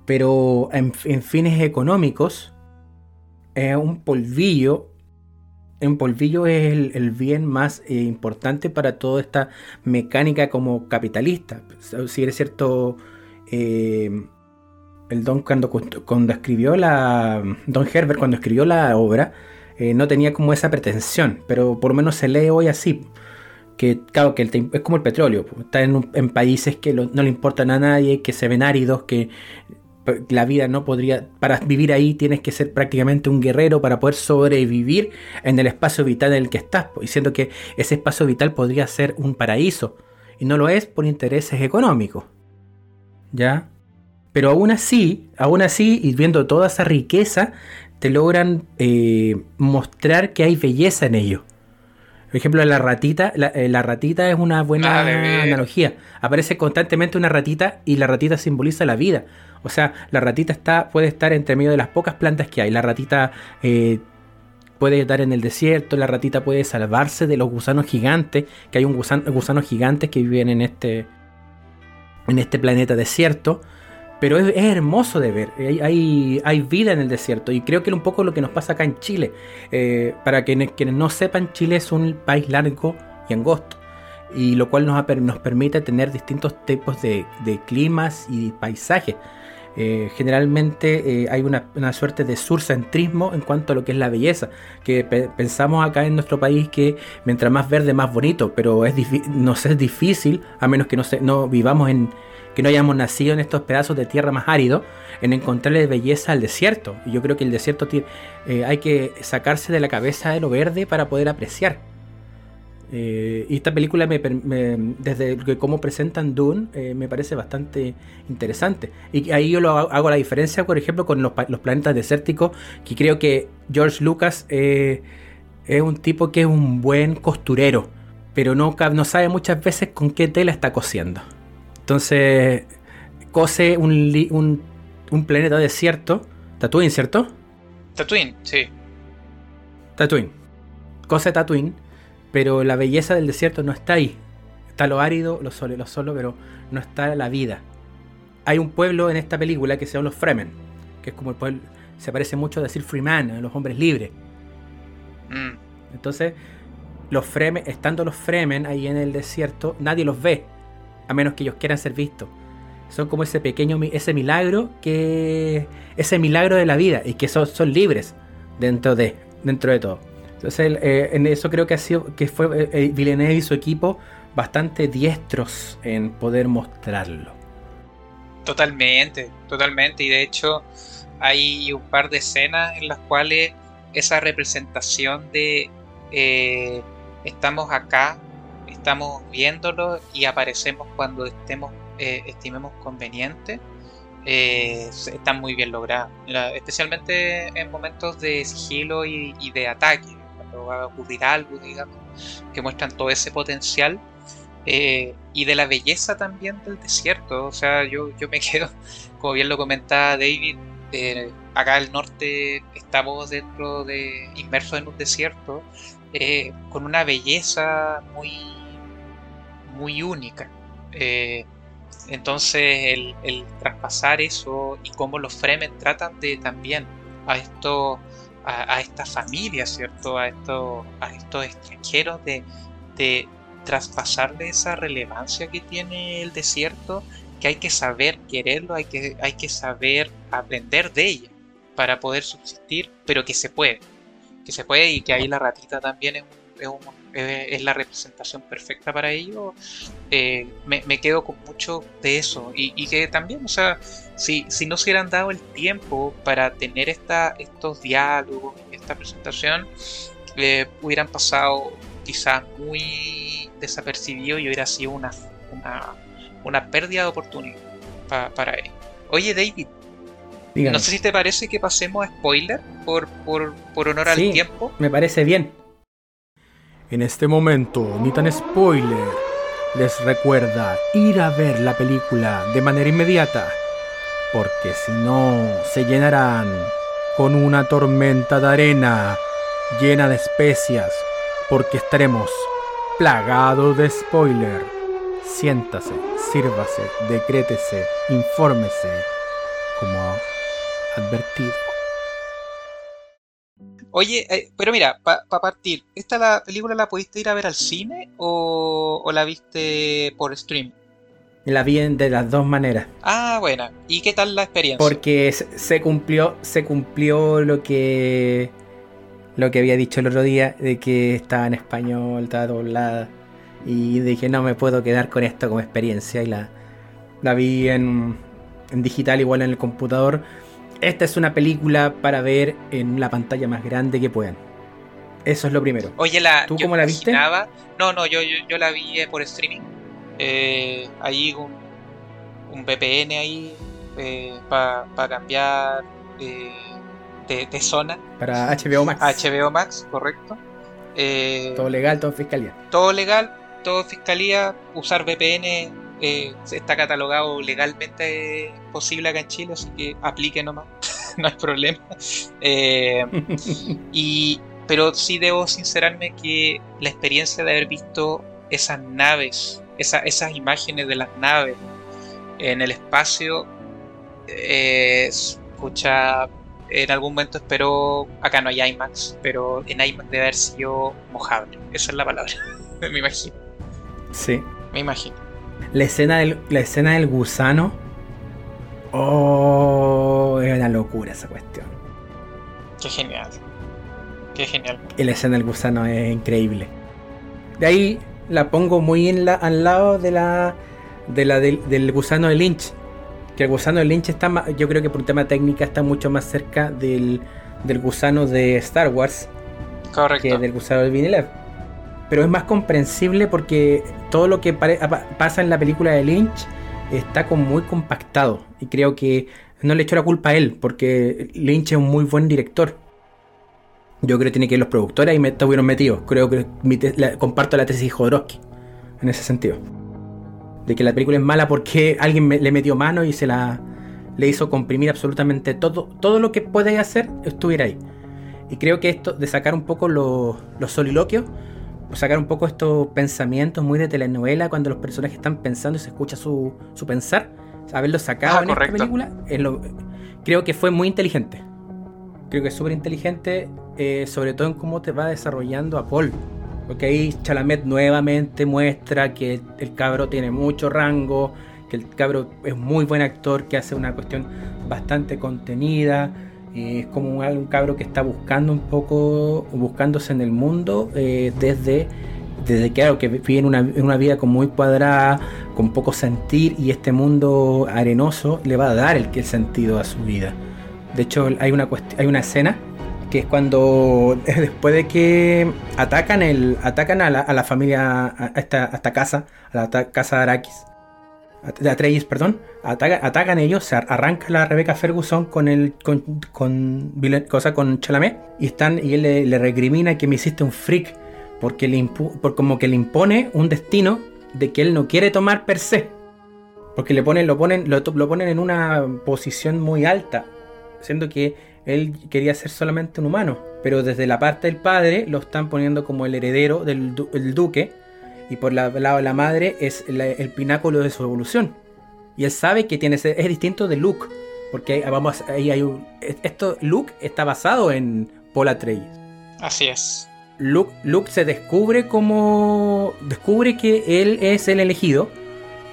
A: pero en, fines económicos, un polvillo, un polvillo es el, bien más eh, importante para toda esta mecánica como capitalista. Si es cierto, eh, el Don cuando, cuando escribió la. Don Herbert cuando escribió la obra, eh, no tenía como esa pretensión, pero por lo menos se lee hoy así. Que claro, que es como el petróleo, está en, países que no le importan a nadie, que se ven áridos, que la vida no podría, para vivir ahí tienes que ser prácticamente un guerrero para poder sobrevivir en el espacio vital en el que estás, diciendo que ese espacio vital podría ser un paraíso, y no lo es por intereses económicos. ¿Ya? Pero aún así, aún así, y viendo toda esa riqueza, te logran eh, mostrar que hay belleza en ello. Por ejemplo, la ratita, la, eh, ratita es una buena analogía. Aparece constantemente una ratita y la ratita simboliza la vida. O sea, la ratita está, puede estar entre medio de las pocas plantas que hay. La ratita eh, puede estar en el desierto, la ratita puede salvarse de los gusanos gigantes, que hay un gusano, gusanos gigantes que viven en este, en este planeta desierto. Pero es, hermoso de ver, hay, hay, vida en el desierto y creo que es un poco lo que nos pasa acá en Chile. Eh, para quienes, quienes no sepan, Chile es un país largo y angosto, y lo cual nos, nos permite tener distintos tipos de, climas y paisajes. Eh, generalmente eh, hay una, suerte de surcentrismo en cuanto a lo que es la belleza, que pensamos acá en nuestro país que mientras más verde más bonito, pero es nos es difícil, a menos que no, no vivamos en, que no hayamos nacido en estos pedazos de tierra más áridos, en encontrarle belleza al desierto. Y yo creo que el desierto eh, hay que sacarse de la cabeza de lo verde para poder apreciar. Eh, y esta película, me, desde cómo presentan Dune, eh, me parece bastante interesante. Y ahí yo lo hago la diferencia, por ejemplo, con los, planetas desérticos, que creo que George Lucas es un tipo que es un buen costurero, pero no, no sabe muchas veces con qué tela está cosiendo. Entonces, cose un, un, planeta desierto. Tatooine, ¿cierto?
B: Tatooine, sí.
A: Tatooine. Cose Tatooine, pero la belleza del desierto no está ahí. Está lo árido, lo solo, lo solo, pero no está la vida. Hay un pueblo en esta película que se llama los Fremen, que es como el pueblo, se parece mucho a decir Freeman, los hombres libres. Mm. Entonces, los Fremen, estando los Fremen ahí en el desierto, nadie los ve a menos que ellos quieran ser vistos. Son como ese pequeño, ese milagro que, ese milagro de la vida y que son, son libres dentro de, dentro de todo. Entonces, eh, en eso creo que ha sido, que fue eh, eh, Villeneuve y su equipo bastante diestros en poder mostrarlo.
B: Totalmente, totalmente. Y de hecho, hay un par de escenas en las cuales esa representación de estamos acá estamos viéndolo y aparecemos cuando estemos eh, estimemos conveniente, eh, están muy bien logradas, especialmente en momentos de sigilo y, de ataque, va a ocurrir algo, digamos, que muestran todo ese potencial. Eh, y de la belleza también del desierto. O sea, yo, yo me quedo, como bien lo comentaba David, eh, acá al norte estamos dentro de, inmersos en un desierto, con una belleza muy, muy única. Entonces el, traspasar eso y cómo los Fremen tratan de también a esto, a, esta familia, ¿cierto? A estos, a estos extranjeros de, de traspasarle esa relevancia que tiene el desierto, que hay que saber quererlo, hay que, hay que saber aprender de ella para poder subsistir, pero que se puede, que se puede y que ahí la ratita también es es un eh, es la representación perfecta para ello, eh, me, quedo con mucho de eso. Y, que también, o sea, si, si no se hubieran dado el tiempo para tener esta, estos diálogos, esta presentación, eh, hubieran pasado quizás muy desapercibido y hubiera sido una, una, pérdida de oportunidad para él. Oye, David, No sé si te parece que pasemos a spoiler por, por, por honor al tiempo.
A: Me parece bien. En este momento, ni tan spoiler, les recuerda ir a ver la película de manera inmediata, porque si no, se llenarán con una tormenta de arena llena de especias, porque estaremos plagados de spoiler. Siéntase, sírvase, decrétese, infórmese, como advertido.
B: Oye, eh, pero mira, para partir, ¿esta la película la pudiste ir a ver al cine o, la viste por stream?
A: La vi de las dos maneras.
B: Ah, bueno. ¿Y qué tal la experiencia?
A: Porque se cumplió, se cumplió lo que lo que había dicho el otro día de que estaba en español, estaba doblada y dije no me puedo quedar con esto como experiencia y la, la vi en, en digital igual en el computador esta es una película para ver en la pantalla más grande que puedan. Eso es lo primero.
B: Oye, la, ¿tú cómo la viste? No, no, yo, yo, la vi eh, por streaming. Eh, ahí un, un VPN ahí eh, para cambiar eh, de, zona.
A: Para HBO Max.
B: HBO Max, correcto.
A: todo legal, todo fiscalía.
B: Todo legal, todo fiscalía. Usar VPN eh, está catalogado legalmente posible acá en Chile, así que aplique nomás, no hay problema. Eh, y, pero sí debo sincerarme que la experiencia de haber visto esas naves, esas imágenes de las naves en el espacio, eh, escucha, en algún momento espero, acá no hay IMAX, pero en IMAX debe haber sido mojable, esa es la palabra, me imagino.
A: Sí.
B: Me imagino.
A: La escena del, la escena del gusano. Oh, es una locura esa cuestión.
B: Qué genial. Qué genial.
A: Y la escena del gusano es increíble. De ahí la pongo muy en la, al lado de la, de la del, gusano de Lynch. Que el gusano de Lynch está más, yo creo que por un tema técnica está mucho más cerca del, del gusano de Star Wars.
B: Correcto.
A: Que del gusano de Villeneuve pero es más comprensible porque todo lo que pasa en la película de Lynch está como muy compactado y creo que no le echo la culpa a él porque Lynch es un muy buen director. Yo creo que tiene que ir los productores y me estuvieron metidos. Creo que comparto la tesis de Jodorowsky en ese sentido. De que la película es mala porque alguien le metió mano y se la le hizo comprimir absolutamente todo. Todo lo que puede hacer estuviera ahí. Y creo que esto de sacar un poco los soliloquios sacar un poco estos pensamientos muy de telenovela cuando los personajes están pensando y se escucha su, su pensar, haberlo sacado ah, en esta película, creo que fue muy inteligente. Creo que es súper inteligente, eh, sobre todo en cómo te va desarrollando a Paul. Porque ahí Chalamet nuevamente muestra que el cabro tiene mucho rango, que el cabro es muy buen actor, que hace una cuestión bastante contenida es como un, cabro que está buscando un poco, buscándose en el mundo eh, desde, desde que, que vive en una, vida como muy cuadrada, con poco sentir, y este mundo arenoso le va a dar el, el sentido a su vida. De hecho, hay una, hay una escena que es cuando después de que atacan el atacan a la, familia a esta, a casa a la casa de Arakis Atreides, perdón, atacan ellos, arranca la Rebecca Ferguson con el con, con, cosa con Chalamet y están y él le, recrimina que me hiciste un freak porque le por como que le impone un destino de que él no quiere tomar per se. Porque le ponen, lo ponen, lo, ponen en una posición muy alta, siendo que él quería ser solamente un humano. Pero desde la parte del padre lo están poniendo como el heredero del duque y por el lado de la madre es el pináculo de su evolución. Y él sabe que tiene es distinto de Luke, porque vamos ahí hay un, esto Luke está basado en Paul Atreides.
B: Así es.
A: Luke, Luke se descubre como descubre que él es el elegido,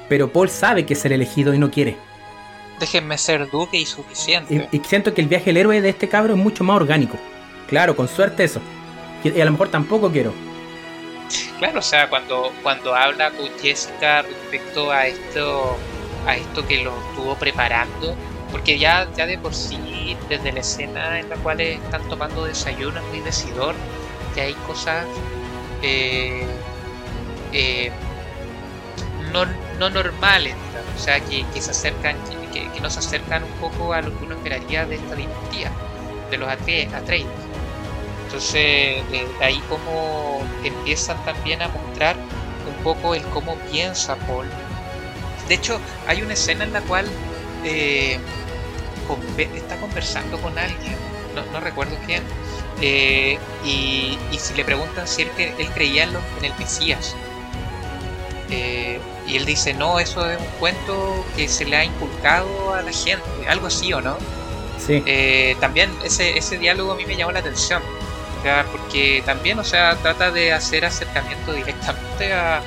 A: pero Paul sabe que es el elegido y no quiere.
B: Déjenme ser duque y suficiente.
A: Y, siento que el viaje del héroe de este cabro es mucho más orgánico. Claro, con suerte eso. y a lo mejor tampoco quiero.
B: Claro, o sea, cuando, cuando habla con Jessica respecto a esto, a esto que lo estuvo preparando, porque ya, ya de por sí, desde la escena en la cual están tomando desayuno es muy decidor, que hay cosas eh, eh, no, no, normales, o sea, que, se acercan, que, que, nos acercan un poco a lo que uno esperaría de esta dinastía, de los Atreides. Entonces, de ahí como empiezan también a mostrar un poco el cómo piensa Paul. De hecho, hay una escena en la cual eh, está conversando con alguien, no, recuerdo quién, eh, y, si le preguntan si él, creía en, el Mesías, eh, y él dice, no, eso es un cuento que se le ha inculcado a la gente, algo así o no.
A: Sí.
B: también ese, ese diálogo a mí me llamó la atención porque también, o sea, trata de hacer acercamiento directamente a,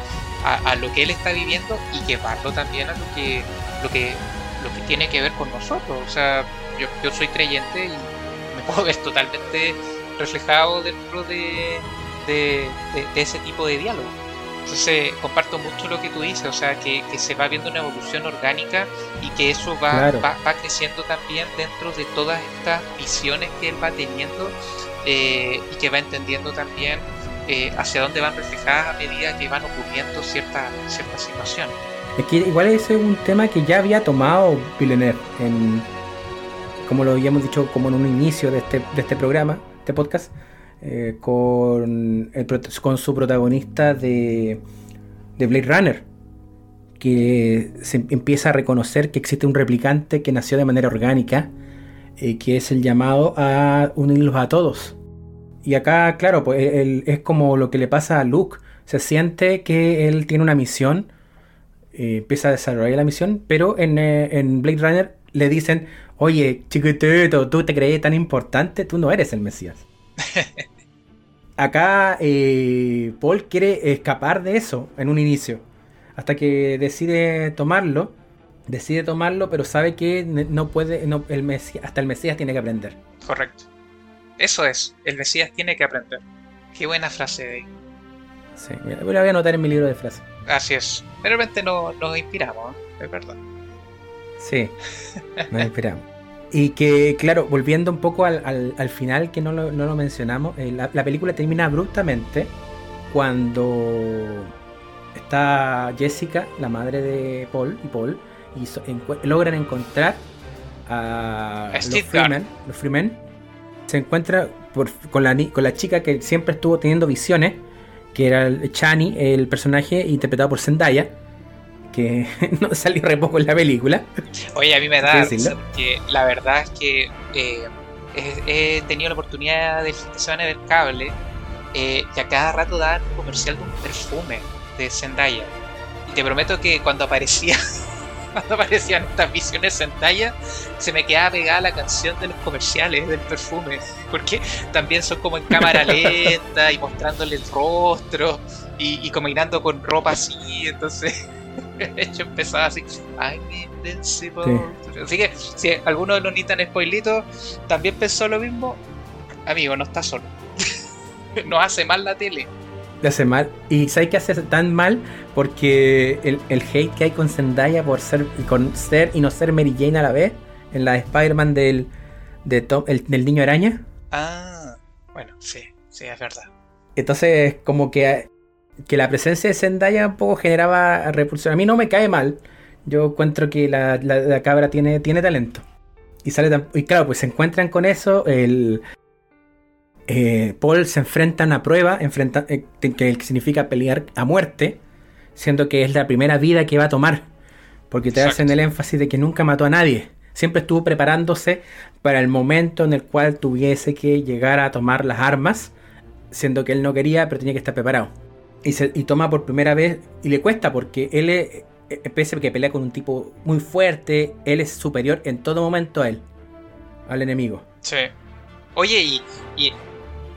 B: lo que él está viviendo y llevarlo también a lo que, lo que, lo que tiene que ver con nosotros. O sea, yo, yo soy creyente y me puedo ver totalmente reflejado dentro de, de, ese tipo de diálogo. Entonces, comparto mucho lo que tú dices, o sea, que, se va viendo una evolución orgánica y que eso va, va, va, creciendo también dentro de todas estas visiones que él va teniendo eh, y que va entendiendo también eh, hacia dónde van reflejadas a medida que van ocurriendo ciertas ciertas situaciones.
A: Es que igual ese es un tema que ya había tomado Villeneuve, en, como lo habíamos dicho como en un inicio de este, de este programa, este podcast, eh, con, con su protagonista de, de Blade Runner, que se empieza a reconocer que existe un replicante que nació de manera orgánica, que es el llamado a unirlos a todos. Y acá, claro, pues es como lo que le pasa a Luke. Se siente que él tiene una misión, eh, empieza a desarrollar la misión, pero en, eh, en, Blade Runner le dicen, oye, chiquitito, tú te crees tan importante, tú no eres el Mesías. acá eh, Paul quiere escapar de eso en un inicio, hasta que decide tomarlo, decide tomarlo, pero sabe que no puede, no, el Mesías, hasta el Mesías tiene que aprender.
B: Correcto. Eso es, el Mesías tiene que aprender. Qué buena frase de
A: Sí, la voy a anotar en mi libro de frases.
B: Así es. De repente no, nos inspiramos, ¿eh? es verdad.
A: Sí, nos inspiramos. Y que, claro, volviendo un poco al, al, final, que no lo, no lo mencionamos, eh, la, película termina abruptamente cuando está Jessica, la madre de Paul y Paul, y logran encontrar a, los Freemen, los Freemen se encuentra con, la, con la chica que siempre estuvo teniendo visiones, que era Chani, el personaje interpretado por Zendaya, que no salió re poco en la película.
B: Oye, a mí me da que la verdad es que eh, he, tenido la oportunidad de fin de semana de ver cable eh, y a cada rato un comercial de un perfume de Zendaya. Y te prometo que cuando aparecía cuando aparecían estas visiones en talla, se me quedaba pegada la canción de los comerciales del perfume, porque también son como en cámara lenta y mostrándole el rostro y, combinando con ropa así, entonces hecho empezaba así, I'm invincible. Así que si alguno de los Nitan spoilitos también pensó lo mismo, amigo, no está solo. Nos hace mal la tele
A: le hace mal. Y ¿sabes qué hace tan mal? Porque el, el, hate que hay con Zendaya por ser, con ser y no ser Mary Jane a la vez, en la Spider-Man del, de Tom, el, del niño araña.
B: Ah, bueno, sí, sí, es verdad.
A: Entonces, como que, que la presencia de Zendaya un poco generaba repulsión. A mí no me cae mal. Yo encuentro que la, la, cabra tiene, tiene talento. Y sale y claro, pues se encuentran con eso. El, eh, Paul se enfrenta a una prueba enfrenta, eh, que significa pelear a muerte, siendo que es la primera vida que va a tomar. Porque te hacen el énfasis de que nunca mató a nadie. Siempre estuvo preparándose para el momento en el cual tuviese que llegar a tomar las armas, siendo que él no quería, pero tenía que estar preparado. Y, se, y toma por primera vez, y le cuesta porque él es, eh, pese a que pelea con un tipo muy fuerte, él es superior en todo momento a él, al enemigo.
B: Sí. Oye, y, y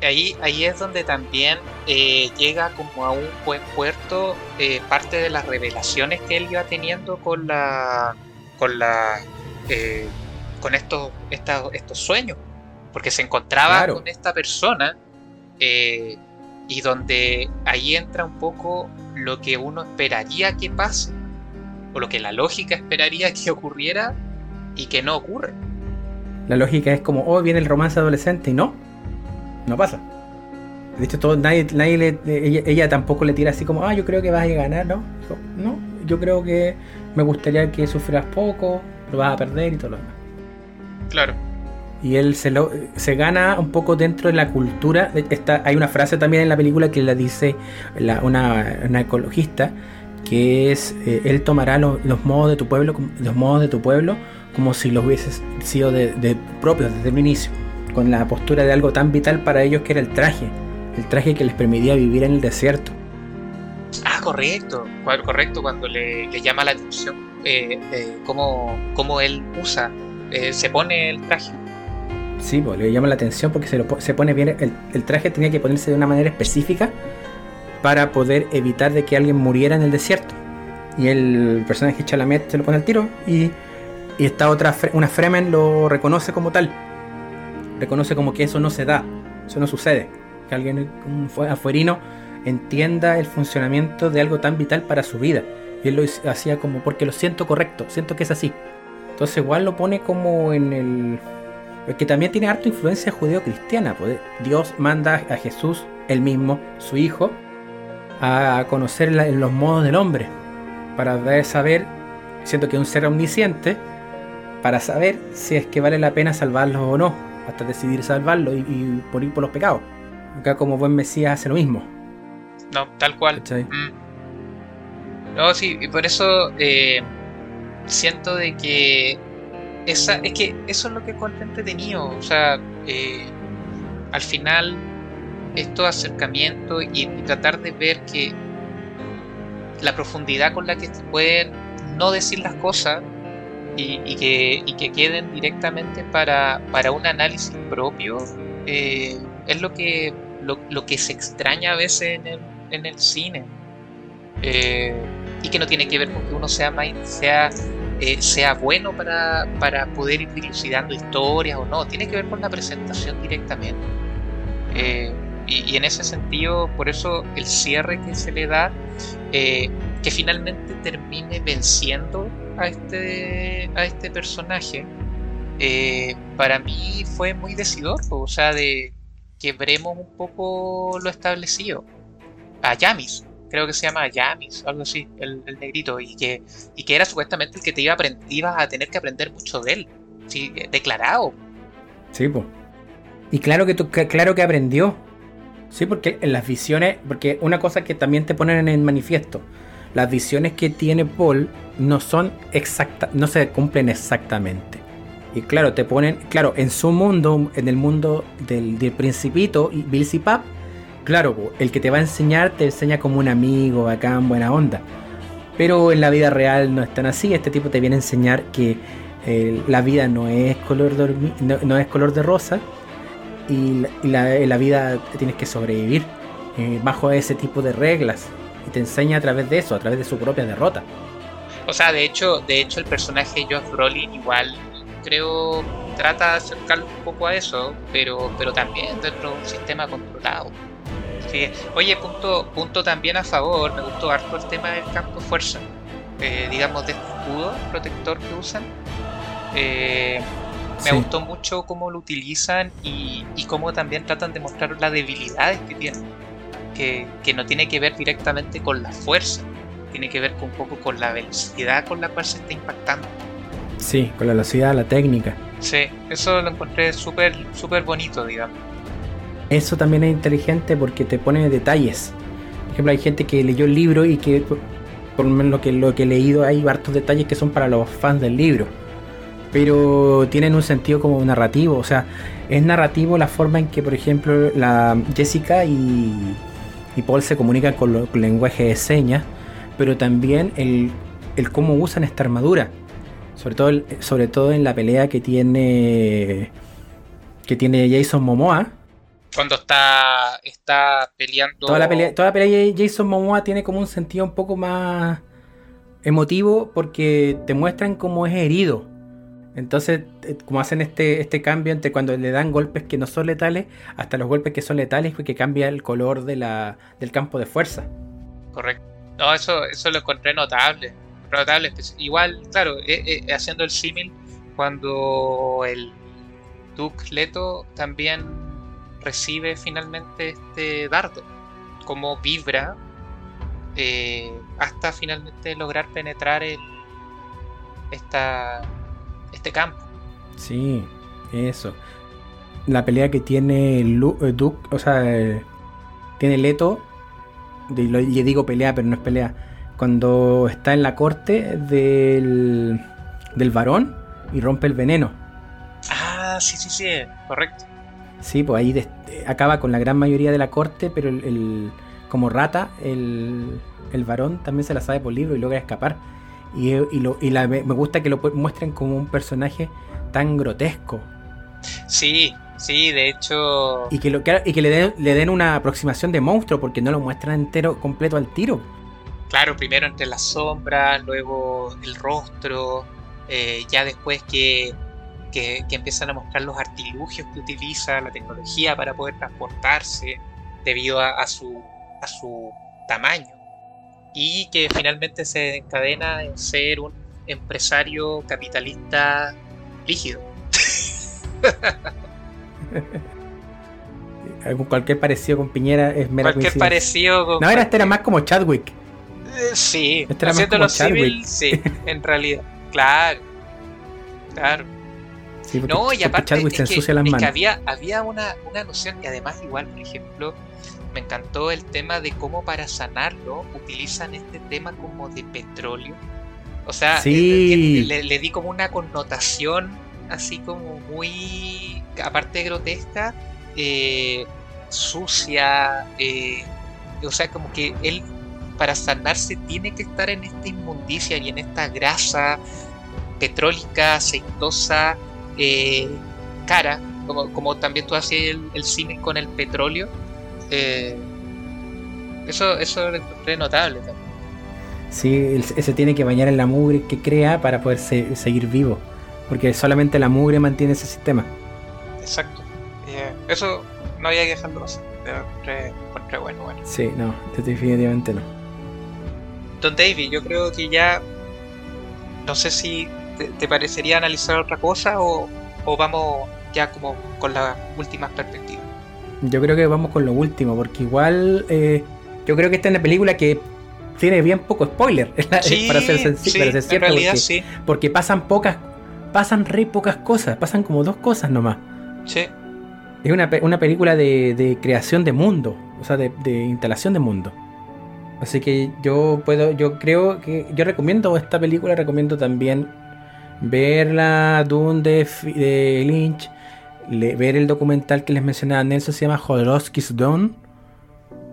B: ahí, ahí es donde también eh, llega como a un buen puerto eh, parte de las revelaciones que él iba teniendo con la con la con estos, estos, estos sueños. Porque se encontraba con esta persona y donde ahí entra un poco lo que uno esperaría que pase o lo que la lógica esperaría que ocurriera y que no ocurre.
A: La lógica es como, oh, viene el romance adolescente y no, no pasa. De hecho, todo, nadie, nadie le, ella, tampoco le tira así como, ah, yo creo que vas a ganar, ¿no? No, yo creo que me gustaría que sufras poco, lo vas a perder y todo lo demás.
B: Claro.
A: Y él se, lo, se gana un poco dentro de la cultura. Está, hay una frase también en la película que la dice una, una ecologista que es eh, él tomará los modos de tu pueblo, los modos de tu pueblo como si los hubieses sido de, propios desde el inicio, con la postura de algo tan vital para ellos que era el traje, el traje que les permitía vivir en el desierto.
B: Ah, correcto, correcto, cuando le, llama la atención eh, eh, cómo, él usa, se pone el traje.
A: Sí, pues, le llama la atención porque se, lo, se pone bien, el, el traje tenía que ponerse de una manera específica para poder evitar de que alguien muriera en el desierto. Y el personaje Chalamet se lo pone al tiro y, y esta otra, una Fremen lo reconoce como tal. Reconoce como que eso no se da, eso no sucede. Que alguien, un afuerino, entienda el funcionamiento de algo tan vital para su vida. Y él lo hacía como porque lo siento correcto, siento que es así. Entonces igual lo pone como en el... Que también tiene harta influencia judeo-cristiana. Pues Dios manda a Jesús, él mismo, su hijo, a conocer los modos del hombre, para saber, siento que es un ser omnisciente, para saber si es que vale la pena salvarlos o no, hasta decidir salvarlo y, y por ir por los pecados. Acá como buen Mesías hace lo mismo.
B: No, tal cual. Mm. No, sí, y por eso eh, siento de que esa, es que eso es lo que encuentro entretenido. O sea, eh, al final estos acercamientos y, tratar de ver que la profundidad con la que se pueden no decir las cosas y, que, que, queden directamente para, para un análisis propio eh, es lo que, lo, que se extraña a veces en el, en el cine. Eh, y que no tiene que ver con que uno sea, sea, eh, sea bueno para, para poder ir dilucidando historias o no, tiene que ver con la presentación directamente. Y, en ese sentido, por eso el cierre que se le da, eh, que finalmente termine venciendo a este, a este personaje, eh, para mí fue muy decidor, o sea, de quebremos un poco lo establecido. A Yamis, creo que se llama Yamis, algo así, el, negrito, y que, y que era supuestamente el que te iba a, ibas a tener que aprender mucho de él, ¿sí? declarado.
A: Sí, pues. Y claro que, claro que aprendió, Sí, porque en las visiones, porque una cosa que también te ponen en el manifiesto, las visiones que tiene Paul no son exactas, no se cumplen exactamente. Y claro, te ponen, claro, en su mundo, en el mundo del, del principito, Bill Pap, claro, el que te va a enseñar te enseña como un amigo, bacán, buena onda. Pero en la vida real no es tan así. Este tipo te viene a enseñar que eh, la vida no es color no es color de rosa y, la, vida tienes que sobrevivir eh, bajo ese tipo de reglas y te enseña a través de eso, a través de su propia derrota.
B: O sea, de hecho, de hecho el personaje Josh Brolin igual creo trata de acercarlo un poco a eso, pero, pero también dentro de un sistema controlado. Oye, punto, punto también a favor, me gustó harto el tema del campo de fuerza, eh, digamos de escudo protector que usan. Eh, me gustó mucho cómo lo utilizan y, cómo también tratan de mostrar las debilidades que tienen. Que, no tiene que ver directamente con la fuerza, tiene que ver un poco con la velocidad con la cual se está impactando.
A: Sí, con la velocidad, la técnica.
B: Sí, eso lo encontré súper súper bonito, digamos.
A: Eso también es inteligente porque te pone detalles. Por ejemplo, hay gente que leyó el libro y que, por lo menos lo que, lo que he leído, hay hartos detalles que son para los fans del libro. Pero tienen un sentido como narrativo. O sea, es narrativo la forma en que, por ejemplo, la Jessica y, y Paul se comunican con, lo, con lenguaje de señas. Pero también el, el cómo usan esta armadura. Sobre todo, sobre todo en la pelea que tiene que tiene Jason Momoa.
B: Cuando está, está peleando.
A: Toda la pelea, toda la pelea de Jason Momoa tiene como un sentido un poco más emotivo porque te muestran cómo es herido. Entonces, eh, como hacen este, este cambio entre cuando le dan golpes que no son letales hasta los golpes que son letales, que cambia el color de la, del campo de fuerza.
B: Correcto. No, eso, eso lo encontré notable notable. Igual, claro, eh, eh, haciendo el símil, cuando el Duke Leto también recibe finalmente este dardo, como vibra hasta finalmente lograr penetrar el, esta, este campo.
A: Sí, eso. La pelea que tiene Duke, o sea, tiene Leto, y digo pelea, pero no es pelea cuando está en la corte del, del varón y rompe el veneno.
B: Ah, sí, sí, sí, correcto.
A: Sí, pues ahí acaba con la gran mayoría de la corte, pero el, como rata, el, el, varón también se la sabe por libro y logra escapar. Y, lo, y me gusta que lo muestren como un personaje tan grotesco.
B: Sí, sí, de hecho.
A: Y que, lo, y que le, den, le den una aproximación de monstruo, porque no lo muestran entero, completo al tiro
B: claro, primero entre las sombras, luego el rostro, eh, ya después que, que, empiezan a mostrar los artilugios que utiliza, la tecnología para poder transportarse debido a, su, a su tamaño. Y que finalmente se encadena en ser un empresario capitalista rígido.
A: cualquier parecido con Piñera es
B: mera Cualquier parecido con.
A: No, era este era más como Chadwick.
B: Eh, sí, haciéndolo civil, sí, en realidad. Claro, claro. no, y aparte es que, había, había una, una noción, y además igual, por ejemplo, me encantó el tema de cómo para sanarlo utilizan este tema como de petróleo. O sea,
A: sí.
B: le, di como una connotación así como muy, aparte grotesca, eh, sucia, eh, o sea, como que él para sanarse tiene que estar en esta inmundicia y en esta grasa petrólica, aceitosa, eh, cara, como, como, también tú haces el, el cine con el petróleo. Eh, eso, eso es notable también.
A: Sí, se tiene que bañar en la mugre que crea para poder seguir vivo, porque solamente la mugre mantiene ese sistema.
B: Exacto. Eh, eso no había que dejarlo pasar. bueno, bueno.
A: Sí, no, definitivamente no.
B: Don David, yo creo que ya no sé si te, parecería analizar otra cosa o, vamos ya como con las últimas perspectivas.
A: Yo creo que vamos con lo último, porque igual eh, yo creo que esta es una película que tiene bien poco spoiler, para ser, sencillo, cierto, porque, sí. porque pasan pocas, pasan re pocas cosas, pasan como dos cosas nomás.
B: Sí.
A: Es una, una película de, de, creación de mundo, o sea, de, de instalación de mundo. Así que yo puedo, yo creo que yo recomiendo esta película, recomiendo también verla Dune de, Lynch, ver el documental que les mencionaba Nelson, se llama Jodorowsky's Dune.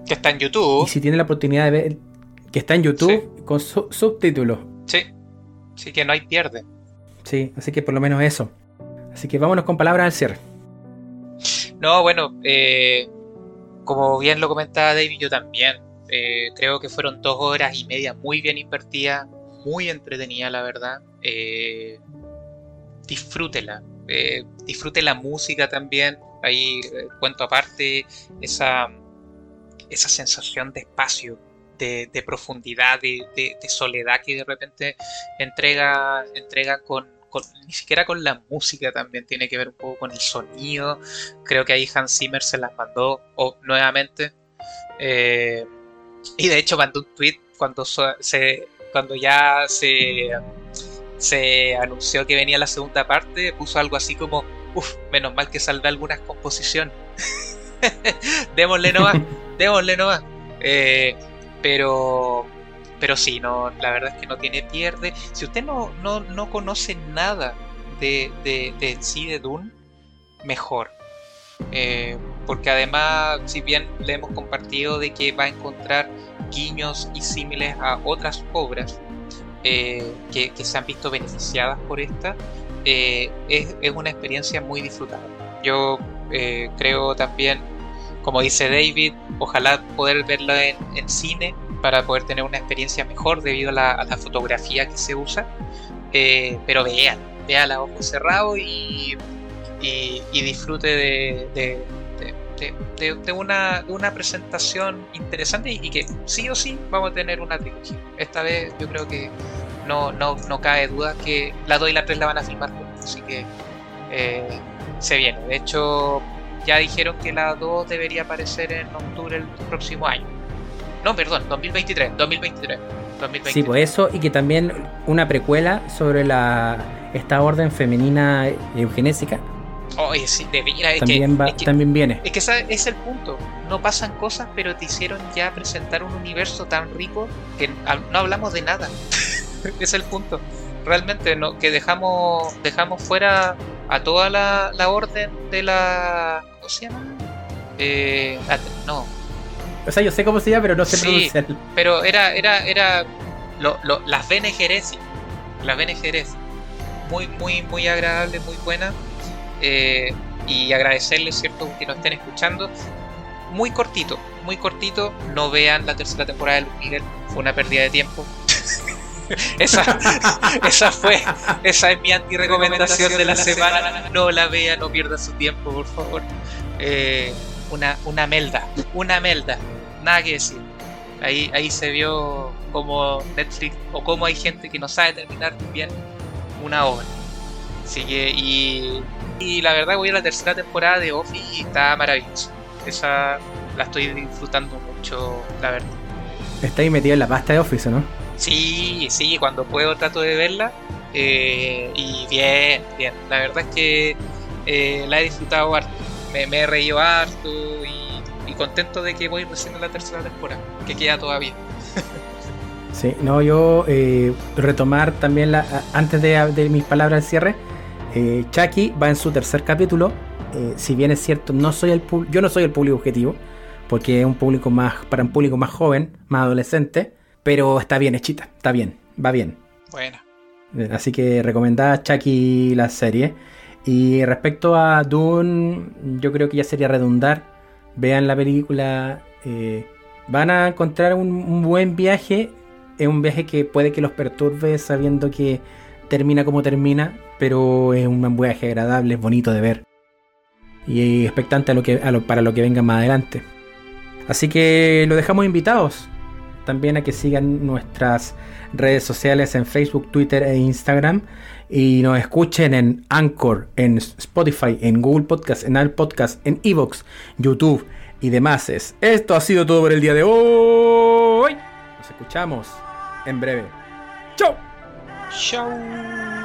B: Que está en YouTube.
A: Y si tiene la oportunidad de ver, que está en YouTube con subtítulos.
B: Sí, sí que no hay pierde.
A: Sí, así que por lo menos eso. Así que vámonos con palabras al cierre.
B: No, bueno, eh, como bien lo comentaba David, yo también eh, creo que fueron dos horas y media muy bien invertidas, muy entretenida, la verdad. Eh, disfrútela. Eh, disfrute la música también. Ahí eh, cuento aparte esa, esa sensación de espacio, de, profundidad, de, soledad que de repente entrega, entrega con, ni siquiera con la música también, tiene que ver un poco con el sonido. Creo que ahí Hans Zimmer se las mandó o, nuevamente. y de hecho mandó un tweet cuando ya se, se anunció que venía la segunda parte, puso algo así como, uff, menos mal que salvé algunas composiciones. démosle nomás, démosle nomás. Eh, pero, pero sí, no, la verdad es que no tiene pierde. Si usted no, no, no conoce nada de, de, de sí de Dune, mejor. Eh, porque además, si bien le hemos compartido de que va a encontrar guiños y símiles a otras obras eh, que, se han visto beneficiadas por esta, es, es, una experiencia muy disfrutable. Yo creo también como dice David, ojalá poder verla en, cine para poder tener una experiencia mejor debido a la, fotografía que se usa. Eh, pero vean, vean a ojos cerrados y, y, disfrute de, de, una, una, presentación interesante y, que sí o sí vamos a tener una trilogía. Esta vez yo creo que no, no, no cabe duda que la 2 y la 3 la van a filmar juntos, así que eh, se viene. De hecho, ya dijeron que la 2 debería aparecer en octubre del próximo año. No, perdón, 2023, 2023. 2023.
A: Sí, pues eso, y que también una precuela sobre la esta orden femenina eugenésica.
B: Oye, sí, de es
A: también,
B: que,
A: también viene.
B: Es que ese es el punto. No pasan cosas, pero te hicieron ya presentar un universo tan rico que no hablamos de nada. es el punto. Realmente, no, que dejamos, dejamos fuera a toda la, la orden de la ¿Cómo se llama? Eh, no.
A: O sea, yo sé cómo se llama, pero no sé
B: sí, Pero era, era, era lo, lo, las Bene Las Bene Muy, muy, muy agradable, muy buena. Eh, y agradecerles, ¿cierto?, que nos estén escuchando. Muy cortito, muy cortito. No vean la tercera temporada de Luis Miguel. Fue una pérdida de tiempo. esa, esa fue, esa es mi anti-recomendación de la semana. No la vea, no pierda su tiempo, por favor. Eh, una, una melda, una melda, nada que decir. Ahí, ahí se vio como Netflix o cómo hay gente que no sabe terminar bien una obra. Así que, y, y la verdad voy a la tercera temporada de Office y está maravillosa. Esa la estoy disfrutando mucho, la verdad.
A: Está ahí metido en la pasta de Office, ¿no?
B: Sí, sí, cuando puedo trato de verla. Eh, y bien, bien. La verdad es que eh, la he disfrutado harto. Me, he reído harto y, contento de que voy recién en la tercera temporada, que queda todavía.
A: sí, no, yo eh, retomar también la, antes de, mis palabras al cierre. Chucky va en su tercer capítulo. si bien es cierto, no soy el yo no soy el público objetivo, porque es un público más para un público más joven, más adolescente pero está bien hechita, está bien, va bien.
B: Bueno.
A: Eh, así que recomendada Chucky la serie. Y respecto a Dune, yo creo que ya sería redundar. Vean la película. Eh, van a encontrar un, buen viaje. Es un viaje que puede que los perturbe sabiendo que termina como termina. Pero es un viaje agradable, es bonito de ver. Y expectante para lo que venga más adelante. Así que lo dejamos invitados también a que sigan nuestras redes sociales en Facebook, Twitter e Instagram. Y nos escuchen en Anchor, en Spotify, en Google Podcast, en Apple Podcast, en Evox, YouTube y demás. Esto ha sido todo por el día de hoy. Nos escuchamos en breve. ¡Chao!
B: ¡Chao!